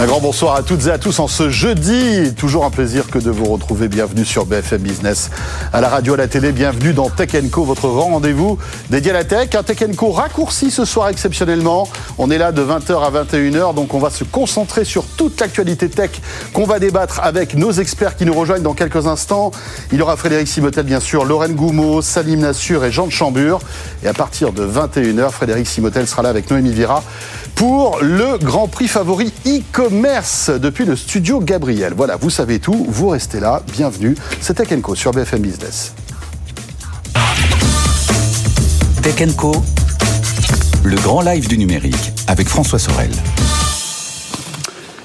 Un grand bonsoir à toutes et à tous en ce jeudi. Toujours un plaisir que de vous retrouver. Bienvenue sur BFM Business, à la radio, à la télé. Bienvenue dans Tech Co, votre rendez-vous dédié à la tech. Un Tech Co raccourci ce soir exceptionnellement. On est là de 20h à 21h, donc on va se concentrer sur toute l'actualité tech qu'on va débattre avec nos experts qui nous rejoignent dans quelques instants. Il y aura Frédéric Simotel, bien sûr, Lorraine Goumeau, Salim Nassur et Jean de Chambure. Et à partir de 21h, Frédéric Simotel sera là avec Noémie Vira pour le Grand Prix favori e-commerce depuis le studio Gabriel. Voilà, vous savez tout, vous restez là, bienvenue. C'est Tech Co sur BFM Business. Tech Co, le grand live du numérique avec François Sorel.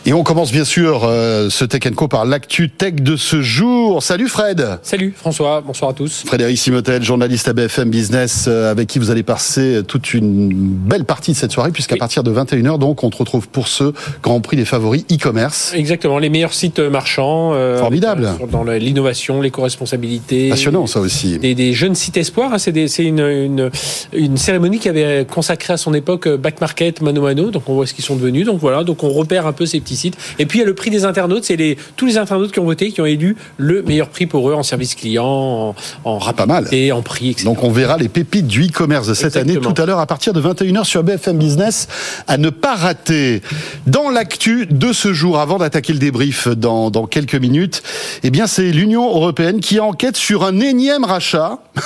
Et on commence bien sûr euh, ce Tech Co par l'actu tech de ce jour. Salut Fred. Salut François, bonsoir à tous. Frédéric Simotel, journaliste à BFM Business, euh, avec qui vous allez passer toute une belle partie de cette soirée, puisqu'à partir de 21h, donc, on te retrouve pour ce Grand Prix des favoris e-commerce. Exactement, les meilleurs sites marchands. Euh, Formidable. dans l'innovation, l'éco-responsabilité. Passionnant ça aussi. Des, des jeunes sites espoirs, hein, c'est une, une, une, cérémonie qui avait consacré à son époque Back Market, Mano Mano, donc on voit ce qu'ils sont devenus. Donc voilà, donc on repère un peu ces petits et puis il y a le prix des internautes, c'est les, tous les internautes qui ont voté, qui ont élu le meilleur prix pour eux en service client, en, en rapidité, en prix, etc. Donc on verra les pépites du e-commerce de cette année tout à l'heure à partir de 21h sur BFM Business à ne pas rater. Dans l'actu de ce jour, avant d'attaquer le débrief dans, dans quelques minutes, eh bien c'est l'Union européenne qui enquête sur un énième rachat.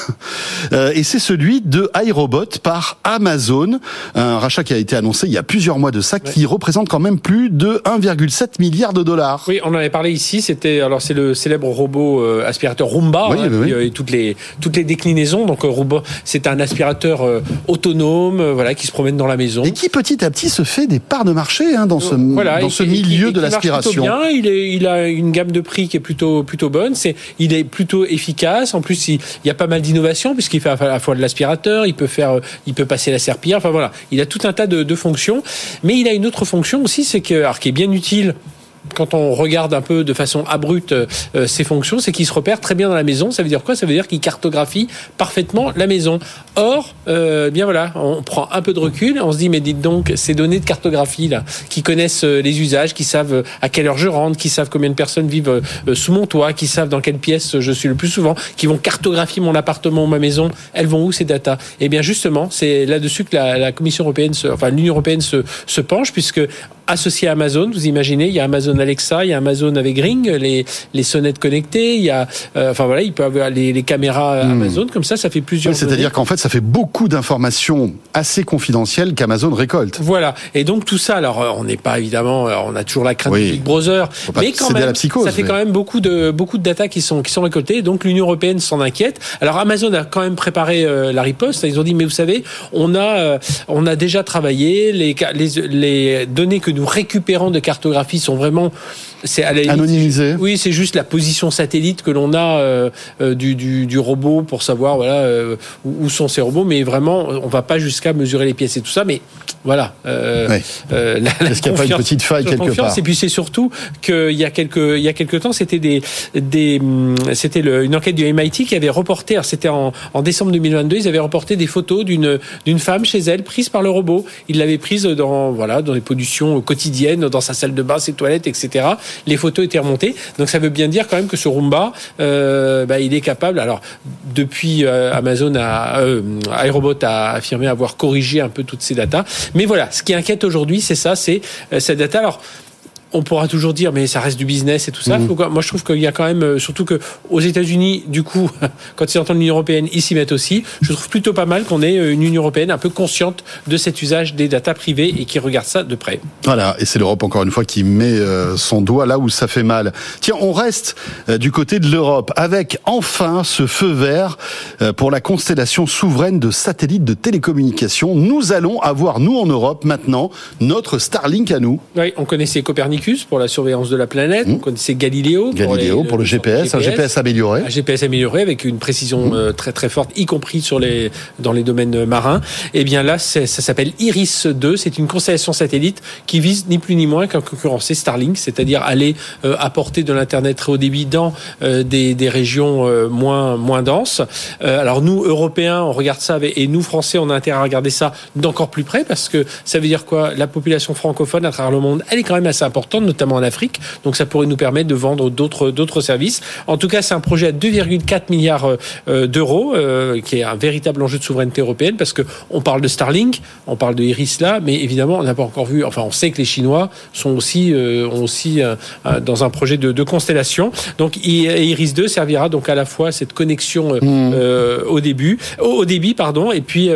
Euh, et c'est celui de iRobot par Amazon, un rachat qui a été annoncé il y a plusieurs mois de ça, qui représente quand même plus de 1,7 7 milliards de dollars. Oui, on en avait parlé ici. C'était alors c'est le célèbre robot euh, aspirateur Roomba hein, euh, et toutes les toutes les déclinaisons. Donc euh, Roomba, c'est un aspirateur autonome, voilà, qui se promène dans la maison et qui petit à petit se fait des parts de marché hein, dans ce dans ce milieu de l'aspiration. Bien, il est il a une gamme de prix qui est plutôt plutôt bonne. C'est il est plutôt efficace. En plus, il, y a pas mal d'innovations puisqu'il fait à la fois de l'aspirateur, il peut faire, il peut passer la serpillière. Enfin voilà, il a tout un tas de, de fonctions. Mais il a une autre fonction aussi, c'est que alors qui est bien utile quand on regarde un peu de façon abrupte euh, ses fonctions, c'est qu'il se repère très bien dans la maison. Ça veut dire quoi? Ça veut dire qu'il cartographie parfaitement la maison. Or, euh, bien voilà, on prend un peu de recul, on se dit mais dites donc ces données de cartographie là, qui connaissent euh, les usages, qui savent à quelle heure je rentre, qui savent combien de personnes vivent sous mon toit, qui savent dans quelle pièce je suis le plus souvent, qui vont cartographier mon appartement ou ma maison, elles vont où ces datas? Eh bien justement, c'est là-dessus que la, Commission européenne, se, enfin l'Union européenne se penche puisque associé à Amazon. Vous imaginez, il y a Amazon Alexa, il y a Amazon avec Ring, les, les sonnettes connectées, il y a, euh, enfin voilà, il peut avoir les, les caméras hmm. Amazon. Comme ça, ça fait plusieurs. C'est-à-dire qu'en fait, ça fait beaucoup d'informations assez confidentielles qu'Amazon récolte. Voilà. Et donc tout ça, alors euh, on n'est pas évidemment, euh, on a toujours la crainte du Big Brother, mais quand même, ça fait quand même beaucoup de beaucoup de data qui sont qui sont récoltées. Donc l'Union européenne s'en inquiète. Alors Amazon a quand même préparé la riposte. Ils ont dit, mais vous savez, on a on a déjà travaillé les les, les données que nous nous récupérant de cartographie sont vraiment c'est anonymisé. Oui, c'est juste la position satellite que l'on a euh, euh, du, du, du, robot pour savoir voilà euh, où, sont ces robots, mais vraiment on va pas jusqu'à mesurer les pièces et tout ça, mais voilà. Euh, Est-ce qu'il n'y a pas une petite faille quelque part Et puis c'est surtout qu'il y a quelques il y a quelques temps c'était des des hum, c'était une enquête du MIT qui avait reporté, c'était en, en décembre 2022, ils avaient reporté des photos d'une d'une femme chez elle prise par le robot. Ils l'avaient prise dans voilà dans les pollutions quotidiennes, dans sa salle de bain, ses toilettes, etc. Les photos étaient remontées. Donc ça veut bien dire quand même que ce Roomba, euh, bah, il est capable. Alors depuis euh, Amazon a euh, iRobot a affirmé avoir corrigé un peu toutes ces datas. Mais voilà, ce qui inquiète aujourd'hui, c'est ça, c'est euh, cette data. Alors on pourra toujours dire, mais ça reste du business et tout ça. Mhm. Moi, je trouve qu'il y a quand même, euh, surtout que aux États-Unis, du coup, quand ils entendent l'Union européenne, ils s'y mettent aussi. Je trouve plutôt pas mal qu'on ait euh, une Union européenne un peu consciente de cet usage des datas privées et qui regarde ça de près. Voilà, et c'est l'Europe encore une fois qui met euh, son doigt là où ça fait mal. Tiens, on reste du côté de l'Europe avec enfin ce feu vert pour la constellation souveraine de satellites de télécommunications. Nous allons avoir nous en Europe maintenant notre Starlink à nous. Oui, on connaissait Copernicus pour la surveillance de la planète. Mmh. On connaissait Galileo. Galileo pour, le, GPS, un GPS amélioré. Un GPS amélioré avec une précision mmh. euh, très très forte, y compris sur les dans les domaines marins. Et eh bien là, ça s'appelle Iris 2. C'est une constellation satellite qui vise ni plus ni moins qu'à concurrencer Starlink, c'est-à-dire aller euh, apporter de l'internet très haut débit dans euh, des, des, régions moins moins denses. alors nous Européens, on regarde ça et nous Français, on a intérêt à regarder ça d'encore plus près parce que ça veut dire quoi? La population francophone à travers le monde, elle est quand même assez importante importante, notamment en Afrique. Donc ça pourrait nous permettre de vendre d'autres d'autres services. En tout cas, c'est un projet à 2,4 milliards d'euros, qui est un véritable enjeu de souveraineté européenne, parce que on parle de Starlink, on parle de Iris là, mais évidemment, on n'a pas encore vu. Enfin, on sait que les Chinois sont aussi ont aussi dans un projet de, de constellation. Donc Iris 2 servira donc à la fois cette connexion mmh. au début, au, débit, pardon, et puis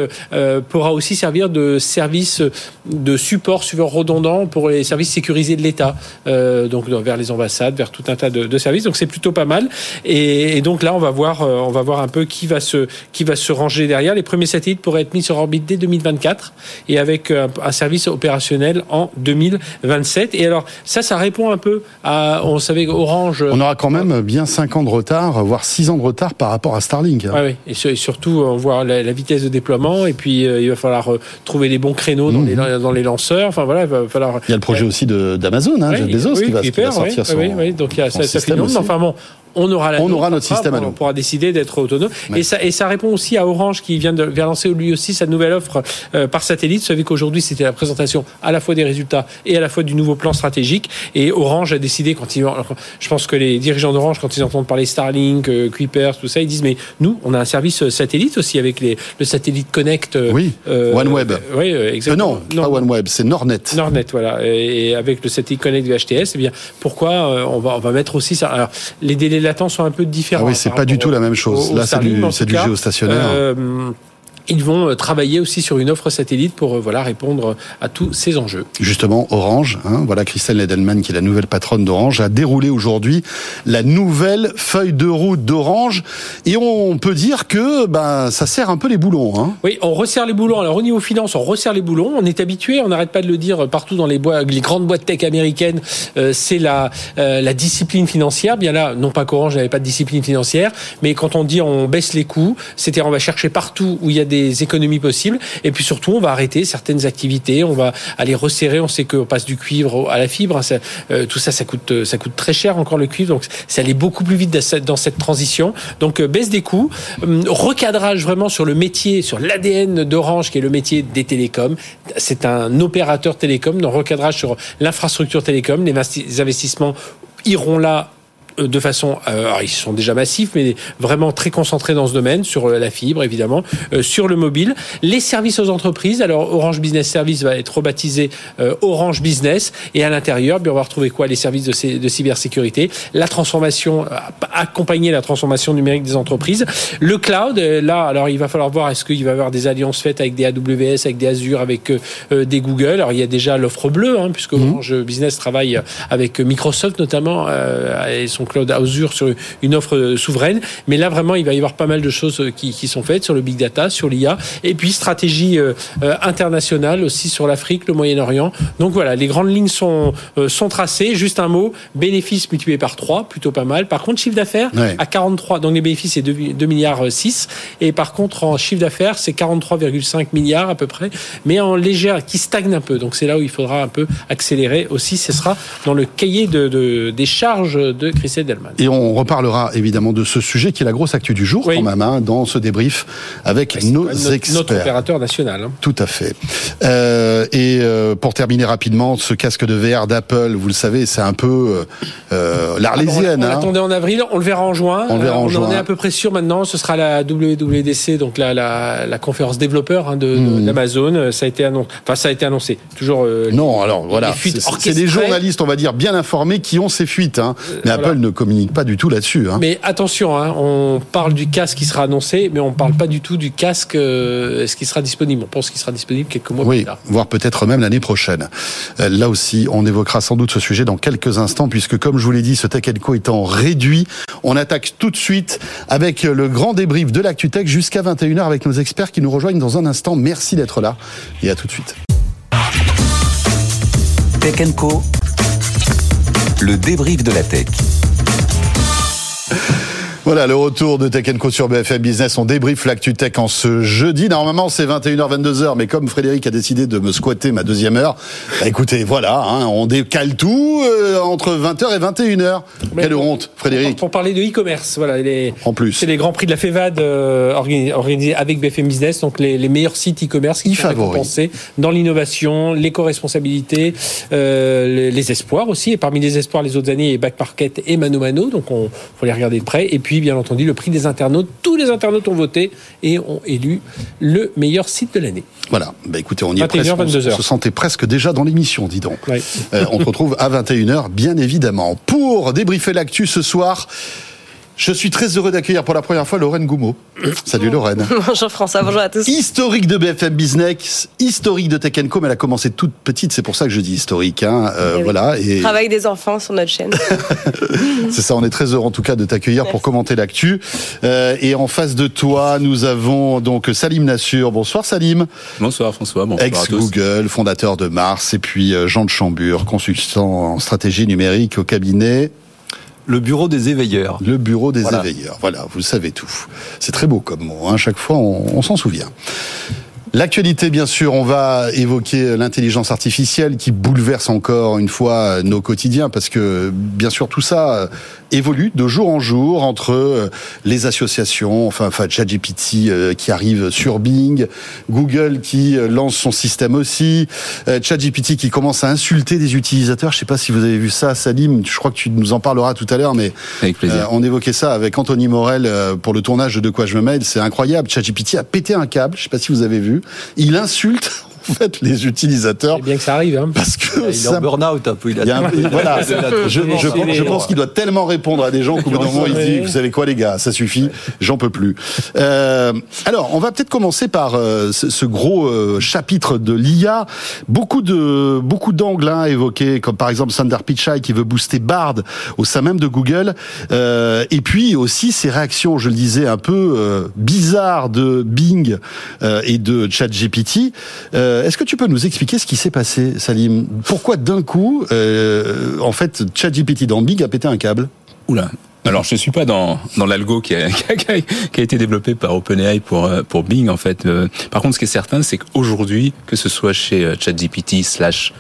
pourra aussi servir de service de support, support redondant pour les services sécurisés de l'État, euh, donc vers les ambassades, vers tout un tas de, services. Donc c'est plutôt pas mal. Et, donc là, on va voir, euh, on va voir un peu qui va se qui va se ranger derrière. Les premiers satellites pourraient être mis sur orbite dès 2024 et avec un, service opérationnel en 2027. Et alors ça, ça répond un peu à, on savait Orange. On aura quand même bien 5 ans de retard, voire 6 ans de retard par rapport à Starlink. Hein. oui, et, surtout on voit la, vitesse de déploiement et puis euh, il va falloir trouver les bons créneaux dans, mmh. les, dans les lanceurs. Enfin voilà, il va falloir. Il y a le projet aussi d'Amazon, hein, oui, Bezos, qui, va, qui, va, sortir son. Oui, oui, donc il y a, ça, ça fait Enfin bon, on aura, on aura notre système à nous. On pourra décider d'être autonome. Et, ça, et ça répond aussi à Orange qui vient de vient lancer lui aussi sa nouvelle offre euh, par satellite. Vous savez qu'aujourd'hui c'était la présentation à la fois des résultats et à la fois du nouveau plan stratégique. Et Orange a décidé quand ils, je pense que les dirigeants d'Orange quand ils entendent parler Starlink, euh, Kuiper, tout ça, ils disent mais nous on a un service satellite aussi avec les, le satellite Connect. Euh, oui. OneWeb. oui, exactement. non, pas OneWeb, c'est Nornet. Nornet, voilà. Et, avec le satellite Connect du HTS, eh bien pourquoi on va on va mettre aussi ça? Alors les délais latents sont un peu différents. Ah oui, c'est pas du tout la même chose. Là, c'est du, du géostationnaire. Euh, ils vont euh, travailler aussi sur une offre satellite pour euh, voilà répondre à tous ces enjeux. Justement, Orange, hein, voilà Christelle Nedelman qui est la nouvelle patronne d'Orange, a déroulé aujourd'hui la nouvelle feuille de route d'Orange et on peut dire que ben ça sert un peu les boulons. Hein. Oui, on resserre les boulons. Alors au niveau finance, on resserre les boulons. On est habitué, on n'arrête pas de le dire partout dans les, bois, les grandes boîtes tech américaines, euh, c'est la la discipline financière. Bien là, non pas qu'Orange n'avait pas de discipline financière, mais quand on dit on baisse les coûts, c'est-à-dire on va chercher partout où il y a des économies possibles. Et puis surtout, on va arrêter certaines activités, on va aller resserrer. On sait qu'on passe du cuivre à la fibre. Hein, euh, tout ça, ça coûte, ça coûte très cher encore le cuivre. Donc, ça allait beaucoup plus vite dans cette transition. Donc, euh, baisse des coûts, hum, recadrage vraiment sur le métier, sur l'ADN d'Orange, qui est le métier des télécoms. C'est un opérateur télécom. Donc, recadrage sur l'infrastructure télécom. Les investissements iront là euh, de façon, euh, alors ils sont déjà massifs, mais vraiment très concentrés dans ce domaine, sur euh, la fibre évidemment, sur le mobile, les services aux entreprises. Alors Orange Business Service va être rebaptisé Orange Business, et à l'intérieur, on va retrouver quoi? Les services de, de cybersécurité, la transformation, accompagner la transformation numérique des entreprises, le cloud. Là, alors il va falloir voir est-ce qu'il va y avoir des alliances faites avec des AWS, avec des Azure, avec des Google? Alors il y a déjà l'offre bleue, hein, puisque mmh. Orange Business travaille avec Microsoft notamment et son Cloud Azure sur une offre souveraine. Mais là, vraiment, il va y avoir pas mal de choses qui, qui sont faites sur le big data, sur l'IA, et puis stratégie euh, euh, internationale aussi sur l'Afrique, le Moyen-Orient. Donc voilà, les grandes lignes sont euh, sont tracées. Juste un mot, bénéfices multipliés par 3, plutôt pas mal. Par contre, chiffre d'affaires à 43, donc les bénéfices c'est 2, milliards 6, et par contre en chiffre d'affaires c'est 43,5 milliards à peu près, mais en légère qui stagne un peu. Donc c'est là où il faudra un peu accélérer aussi. Ce sera dans le cahier de, de des charges de Christophe et on reparlera évidemment de ce sujet qui est la grosse actu du jour quand même, hein, dans ce débrief avec nos experts. Notre opérateur national. Hein. Tout à fait. Euh, et euh, pour terminer rapidement, ce casque de VR d'Apple, vous le savez, c'est un peu euh, l'arlésienne. on, hein. l'attendait en avril, on le verra en juin. On le verra en on en est à peu près sûr maintenant. Ce sera la WWDC, donc la, la, la conférence développeur de, hmm. d'Amazon. Ça a été annoncé. Enfin, ça a été annoncé. Toujours. non, alors voilà. C'est des journalistes, on va dire, bien informés qui ont ces fuites. Mais Apple ne communique pas du tout là-dessus. Hein. Mais attention, hein, on parle du casque qui sera annoncé, mais on ne parle pas du tout du casque euh, ce qui sera disponible? On pense qu'il sera disponible quelques mois plus tard. voire peut-être même l'année prochaine. Euh, là aussi, on évoquera sans doute ce sujet dans quelques instants, puisque comme je vous l'ai dit, ce Tech Co étant réduit, on attaque tout de suite avec le grand débrief de l'ActuTech jusqu'à 21h avec nos experts qui nous rejoignent dans un instant. Merci d'être là et à tout de suite. Tech Co, le débrief de la tech. Voilà, le retour de Tech Co sur BFM Business. On débrief l'actu tech en ce jeudi. Normalement, c'est 21h, 22h, mais comme Frédéric a décidé de me squatter ma deuxième heure, bah écoutez, voilà, hein, on décale tout euh, entre 20h et 21h. Quelle honte, Frédéric. Pour, parler de e-commerce, voilà, les, En plus. c'est les grands prix de la FEVAD euh, organisés, avec BFM Business, donc les, les meilleurs sites e-commerce qui sont récompensés dans l'innovation, l'éco-responsabilité, euh, les, les espoirs aussi. Et parmi les espoirs, les autres années, il y a Back Market et Mano Mano, donc on faut les regarder de près. Et puis, bien entendu, le prix des internautes. Tous les internautes ont voté et ont élu le meilleur site de l'année. Voilà, bah écoutez, on y est 21h, presque. On 22h. se sentait presque déjà dans l'émission, dis donc. Ouais. Euh, on se retrouve à 21h, bien évidemment. Pour débriefer l'actu ce soir, je suis très heureux d'accueillir pour la première fois Lorraine Goumeau. Salut Lorraine. Bonjour François, bonjour à tous. Historique de BFM Business, historique de Tech Co, mais elle a commencé toute petite, c'est pour ça que je dis historique. Hein. Euh, Eh oui. Voilà, et Travail des enfants sur notre chaîne. c'est ça, on est très heureux en tout cas de t'accueillir pour commenter l'actu. Euh, et en face de toi, nous avons donc Salim Nassur. Bonsoir Salim. Bonsoir François, bonsoir. Ex-Google, fondateur de Mars, et puis euh, Jean de Chambure, consultant en stratégie numérique au cabinet Le bureau des éveilleurs. Le Bureau des Voilà. éveilleurs. Voilà, vous savez tout. C'est très beau comme mot, hein. chaque fois on, on s'en souvient. L'actualité, bien sûr, on va évoquer l'intelligence artificielle qui bouleverse encore une fois nos quotidiens parce que, bien sûr, tout ça évolue de jour en jour entre les associations, enfin, enfin ChatGPT euh, qui arrive sur Bing, Google qui euh, lance son système aussi, euh, ChatGPT qui commence à insulter des utilisateurs. Je sais pas si vous avez vu ça, Salim. Je crois que tu nous en parleras tout à l'heure, mais Avec plaisir. on évoquait ça avec Anthony Morel pour le tournage de De quoi je me mêle. C'est incroyable. ChatGPT a pété un câble. Je sais pas si vous avez vu. Il insulte en fait les utilisateurs C'est bien que ça arrive. Hein. parce que Il est ça- en burn-out un peu. Il a il y a un- voilà, je, je, je pense, je pense qu'il doit tellement répondre à des gens qu'au bout d'un moment il dit, vous savez quoi les gars, ça suffit, j'en peux plus. Euh, alors, on va peut-être commencer par euh, ce, ce gros euh, chapitre de l'IA. Beaucoup de beaucoup d'angles hein, évoqués, comme par exemple Sundar Pichai qui veut booster Bard au sein même de Google, Euh, et puis aussi ces réactions, je le disais, un peu euh, bizarres de Bing euh, et de ChatGPT. Euh, Est-ce que tu peux nous expliquer ce qui s'est passé, Salim? Pourquoi d'un coup, euh, en fait, ChatGPT dans Bing a pété un câble? Oula. Alors, je suis pas dans dans l'algo qui a, été développé par OpenAI pour euh, pour Bing en fait. Euh, Par contre, ce qui est certain, c'est qu'aujourd'hui, que ce soit chez euh, ChatGPT slash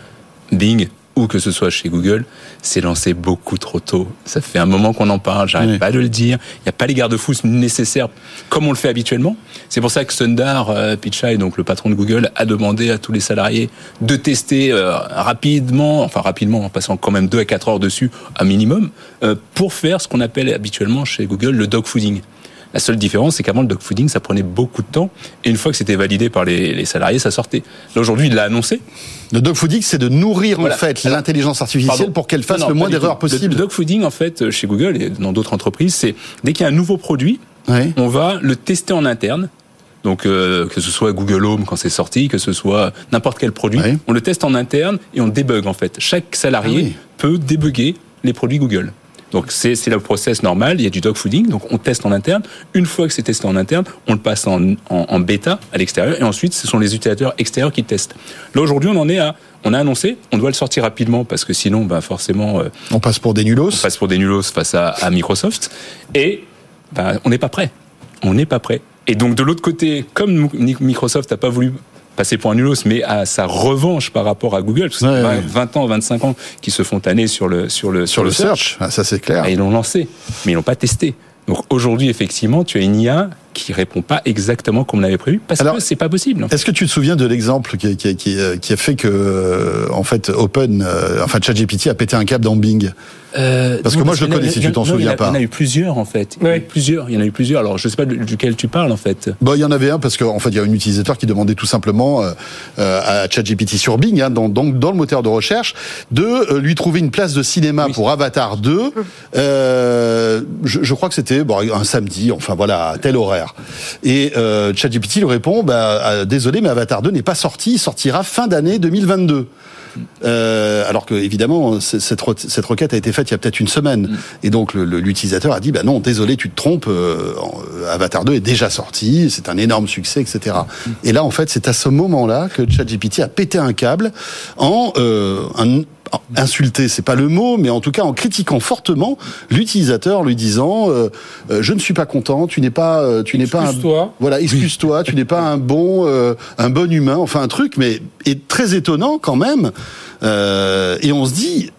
Bing ou que ce soit chez Google, c'est lancé beaucoup trop tôt. Ça fait un moment qu'on en parle, j'arrête Oui. pas de le dire. Il n'y a pas les garde-fous nécessaires comme on le fait habituellement. C'est pour ça que Sundar euh, Pichai, donc le patron de Google, a demandé à tous les salariés de tester euh, rapidement, enfin rapidement en passant quand même 2 à 4 heures dessus, un minimum, euh, pour faire ce qu'on appelle habituellement chez Google le dogfooding. La seule différence, c'est qu'avant le dogfooding, ça prenait beaucoup de temps, et une fois que c'était validé par les, les salariés, ça sortait. Là aujourd'hui, il l'a annoncé, Le dogfooding, c'est de nourrir Voilà. en fait l'intelligence artificielle Pardon. pour qu'elle fasse Non, non, le moins d'erreurs tout. Le- dogfooding, en fait, chez Google et dans d'autres entreprises, c'est dès qu'il y a un nouveau produit, Oui. on va le tester en interne. Donc euh, que ce soit Google Home quand c'est sorti, que ce soit n'importe quel produit, Oui. on le teste en interne et on débug en fait. Chaque salarié Ah oui. peut débugger les produits Google. Donc c'est le process normal, il y a du dogfooding, donc on teste en interne. Une fois que c'est testé en interne, on le passe en, en, en bêta à l'extérieur et ensuite ce sont les utilisateurs extérieurs qui testent. Là aujourd'hui on en est à, on a annoncé, on doit le sortir rapidement parce que sinon ben, forcément euh, On passe pour des nulos. on passe pour des nulos face à, à Microsoft et ben, on n'est pas prêt. On n'est pas prêt. Et donc de l'autre côté, comme Mi- Microsoft n'a pas voulu passer pour un nulos, mais à sa revanche par rapport à Google, parce que Ouais, c'est ouais. 20 ans, 25 ans qui se font tanner sur le sur le Sur le search, Ah, ça c'est clair. et ils l'ont lancé, mais ils l'ont pas testé. Donc aujourd'hui, effectivement, tu as une IA qui répond pas exactement comme on avait prévu, parce Alors, que c'est pas possible. Est-ce que tu te souviens de l'exemple qui, qui, qui, qui a fait que, euh, en fait, Open, euh, enfin ChatGPT a pété un câble dans Bing? Parce que moi, je le en a- connais, si en- tu t'en il en souviens a- pas. Il y en a eu plusieurs, en fait. Il y en a eu plusieurs. Il y en a eu plusieurs. Alors, je sais pas du- duquel tu parles, en fait. Bon, il y en avait un parce qu'en fait, il y a un utilisateur qui demandait tout simplement euh, euh, à ChatGPT sur Bing, hein, dans, donc dans le moteur de recherche, de euh, lui trouver une place de cinéma Oui. pour Avatar 2. Euh, je, je crois que c'était bon, un samedi, enfin voilà, à tel horaire. Et euh, ChatGPT lui répond bah, euh, désolé, mais Avatar 2 n'est pas sorti, il sortira fin d'année 2022. Euh, alors que évidemment cette, cette requête a été faite il y a peut-être une semaine. Et donc l'utilisateur a dit bah non désolé tu te trompes euh, euh, Avatar 2 est déjà sorti c'est un énorme succès etc et là en fait c'est à ce moment là que ChatGPT a pété un câble en euh, un- insulter, c'est pas le mot, mais en tout cas en critiquant fortement l'utilisateur, lui disant euh, euh, je ne suis pas content, tu n'es pas, euh, tu n'es pas un, voilà, excuse-toi, tu n'es pas un bon, euh, un bon humain, enfin un truc, mais est très étonnant quand même. Euh, et on se dit.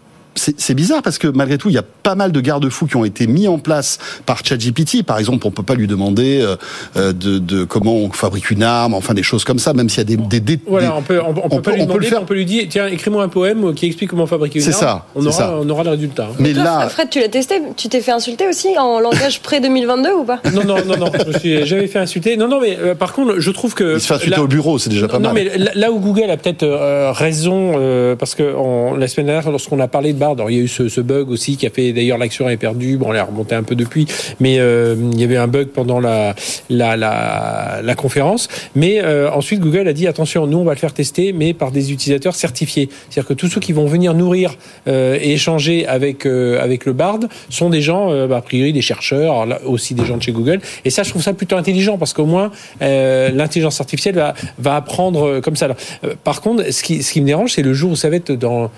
C'est bizarre parce que malgré tout, il y a pas mal de garde-fous qui ont été mis en place par ChatGPT. Par exemple, on peut pas lui demander euh, euh, de, de comment on fabrique une arme, enfin des choses comme ça, même s'il y a des, des, Voilà, des- on peut, on, on peut on pas peut- lui on peut le demander, faire. on peut lui dire, tiens, écris-moi un poème qui explique comment fabriquer une C'est arme. ça, On c'est aura, ça. on aura le résultat. Mais Toi, là, Fred, tu l'as testé Tu t'es fait insulter aussi en langage pré-2022 ou pas? Non, non, non, non, je me suis jamais fait insulter. Non, non, mais euh, par contre, je trouve que. il se fait insulter là- au bureau, c'est déjà pas non, mal. mais là- là où Google a peut-être euh, raison, euh, parce que en- la semaine dernière, lorsqu'on a parlé de Il y a eu ce, bug aussi qui a fait, d'ailleurs, l'action est perdue. Bon, elle a remonté un peu depuis, mais euh, il y avait un bug pendant la la, la, la conférence. Mais euh, ensuite, Google a dit attention, nous on va le faire tester, mais par des utilisateurs certifiés. C'est-à-dire que tous ceux qui vont venir nourrir euh, et échanger avec le Bard sont des gens, bah, a priori, des chercheurs, aussi des gens de chez Google. Et ça, je trouve ça plutôt intelligent parce qu'au moins l'intelligence artificielle va apprendre comme ça. Par contre, ce qui me dérange, c'est le jour où ça va être dans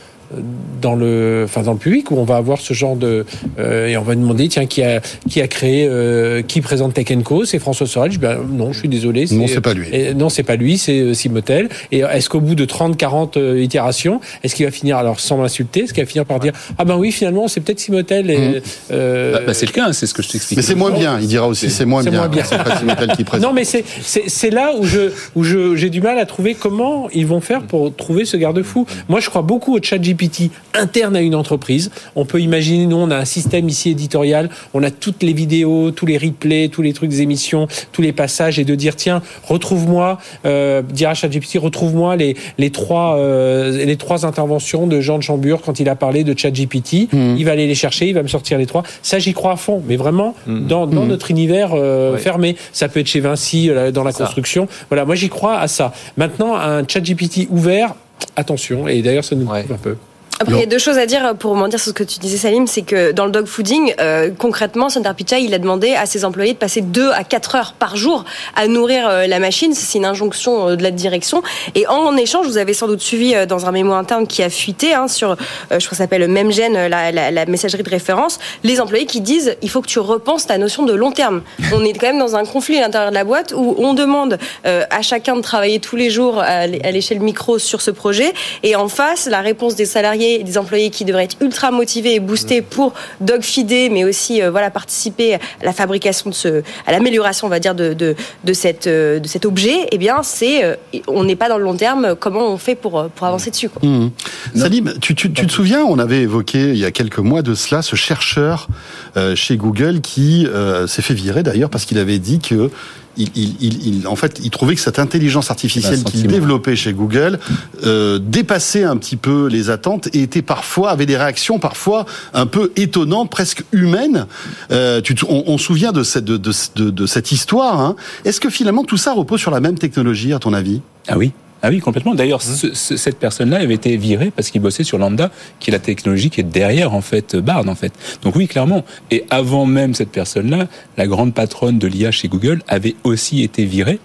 dans le, enfin dans le public où on va avoir ce genre de euh, et on va demander tiens qui a qui a créé euh, qui présente Tech Co c'est François Sorel je dis, ben, non je suis désolé Non, c'est pas lui. et non c'est pas lui c'est euh, Simotel et est-ce qu'au bout de 30 40 euh, itérations est-ce qu'il va finir alors sans m'insulter est-ce qu'il va finir par dire ah ben oui finalement c'est peut-être Simotel et, euh, Bah, bah, c'est le cas, hein, c'est ce que je t'explique. Mais c'est moins bien, il dira aussi, c'est moins bien. moins bien. C'est pas qui présente. non, mais c'est c'est c'est là où je où je j'ai du mal à trouver comment ils vont faire pour trouver ce garde-fou. Moi, je crois beaucoup au chat GPT interne à une entreprise. On peut imaginer, nous, on a un système ici éditorial, on a toutes les vidéos, tous les replays, tous les trucs des émissions, tous les passages, et de dire tiens, retrouve-moi, euh, dire à ChatGPT, retrouve-moi les les trois euh, les trois interventions de Jean de Chambure quand il a parlé de ChatGPT. Il va aller les chercher, il va me sortir les trois. Ça, j'y crois à fond, mais vraiment dans dans notre univers euh, fermé. Ça peut être chez Vinci euh, dans la Ça. construction. Voilà, moi j'y crois à ça. Maintenant, un ChatGPT ouvert. Attention, et d'ailleurs ça nous Ouais. prouve un peu. Après, il y a deux choses à dire pour rebondir sur ce que tu disais, Salim. C'est que dans le dog fooding, euh, concrètement, Sundar Pichai, il a demandé à ses employés de passer 2 à 4 heures par jour à nourrir euh, la machine. C'est une injonction euh, de la direction. Et en, échange, vous avez sans doute suivi dans un mémo interne qui a fuité hein, sur, je crois que ça s'appelle Memgen, la, la, la messagerie de référence, les employés qui disent il faut que tu repenses ta notion de long terme. On est quand même dans un conflit à l'intérieur de la boîte où on demande à chacun de travailler tous les jours à l'échelle micro sur ce projet. Et en face, la réponse des salariés des employés qui devraient être ultra motivés et boostés pour dog feeder, mais aussi euh, voilà participer à la fabrication de ce, à l'amélioration, on va dire, de, de, de, cette, euh, de cet objet. Eh bien, c'est, euh, on n'est pas dans le long terme. Comment on fait pour, pour avancer dessus quoi. Mmh. Salim, tu, tu- tu te souviens, on avait évoqué il y a quelques mois de cela ce chercheur euh, chez Google qui euh, s'est fait virer d'ailleurs parce qu'il avait dit que il, il- il- en fait, il trouvait que cette intelligence artificielle Un qu'il développait chez Google euh, dépassait un petit peu les attentes et était parfois avait des réactions parfois un peu étonnantes, presque humaines. Euh, tu on, on se souvient de cette de, de- de- de cette histoire. hein. Est-ce que finalement tout ça repose sur la même technologie, à ton avis? Ah oui. Ah oui, complètement. D'ailleurs, ce- ce- cette personne-là avait été virée parce qu'il bossait sur Lambda, qui est la technologie qui est derrière, en fait, Bard, en fait. Donc oui, clairement. Et avant même cette personne-là, la grande patronne de l'IA chez Google avait aussi été virée.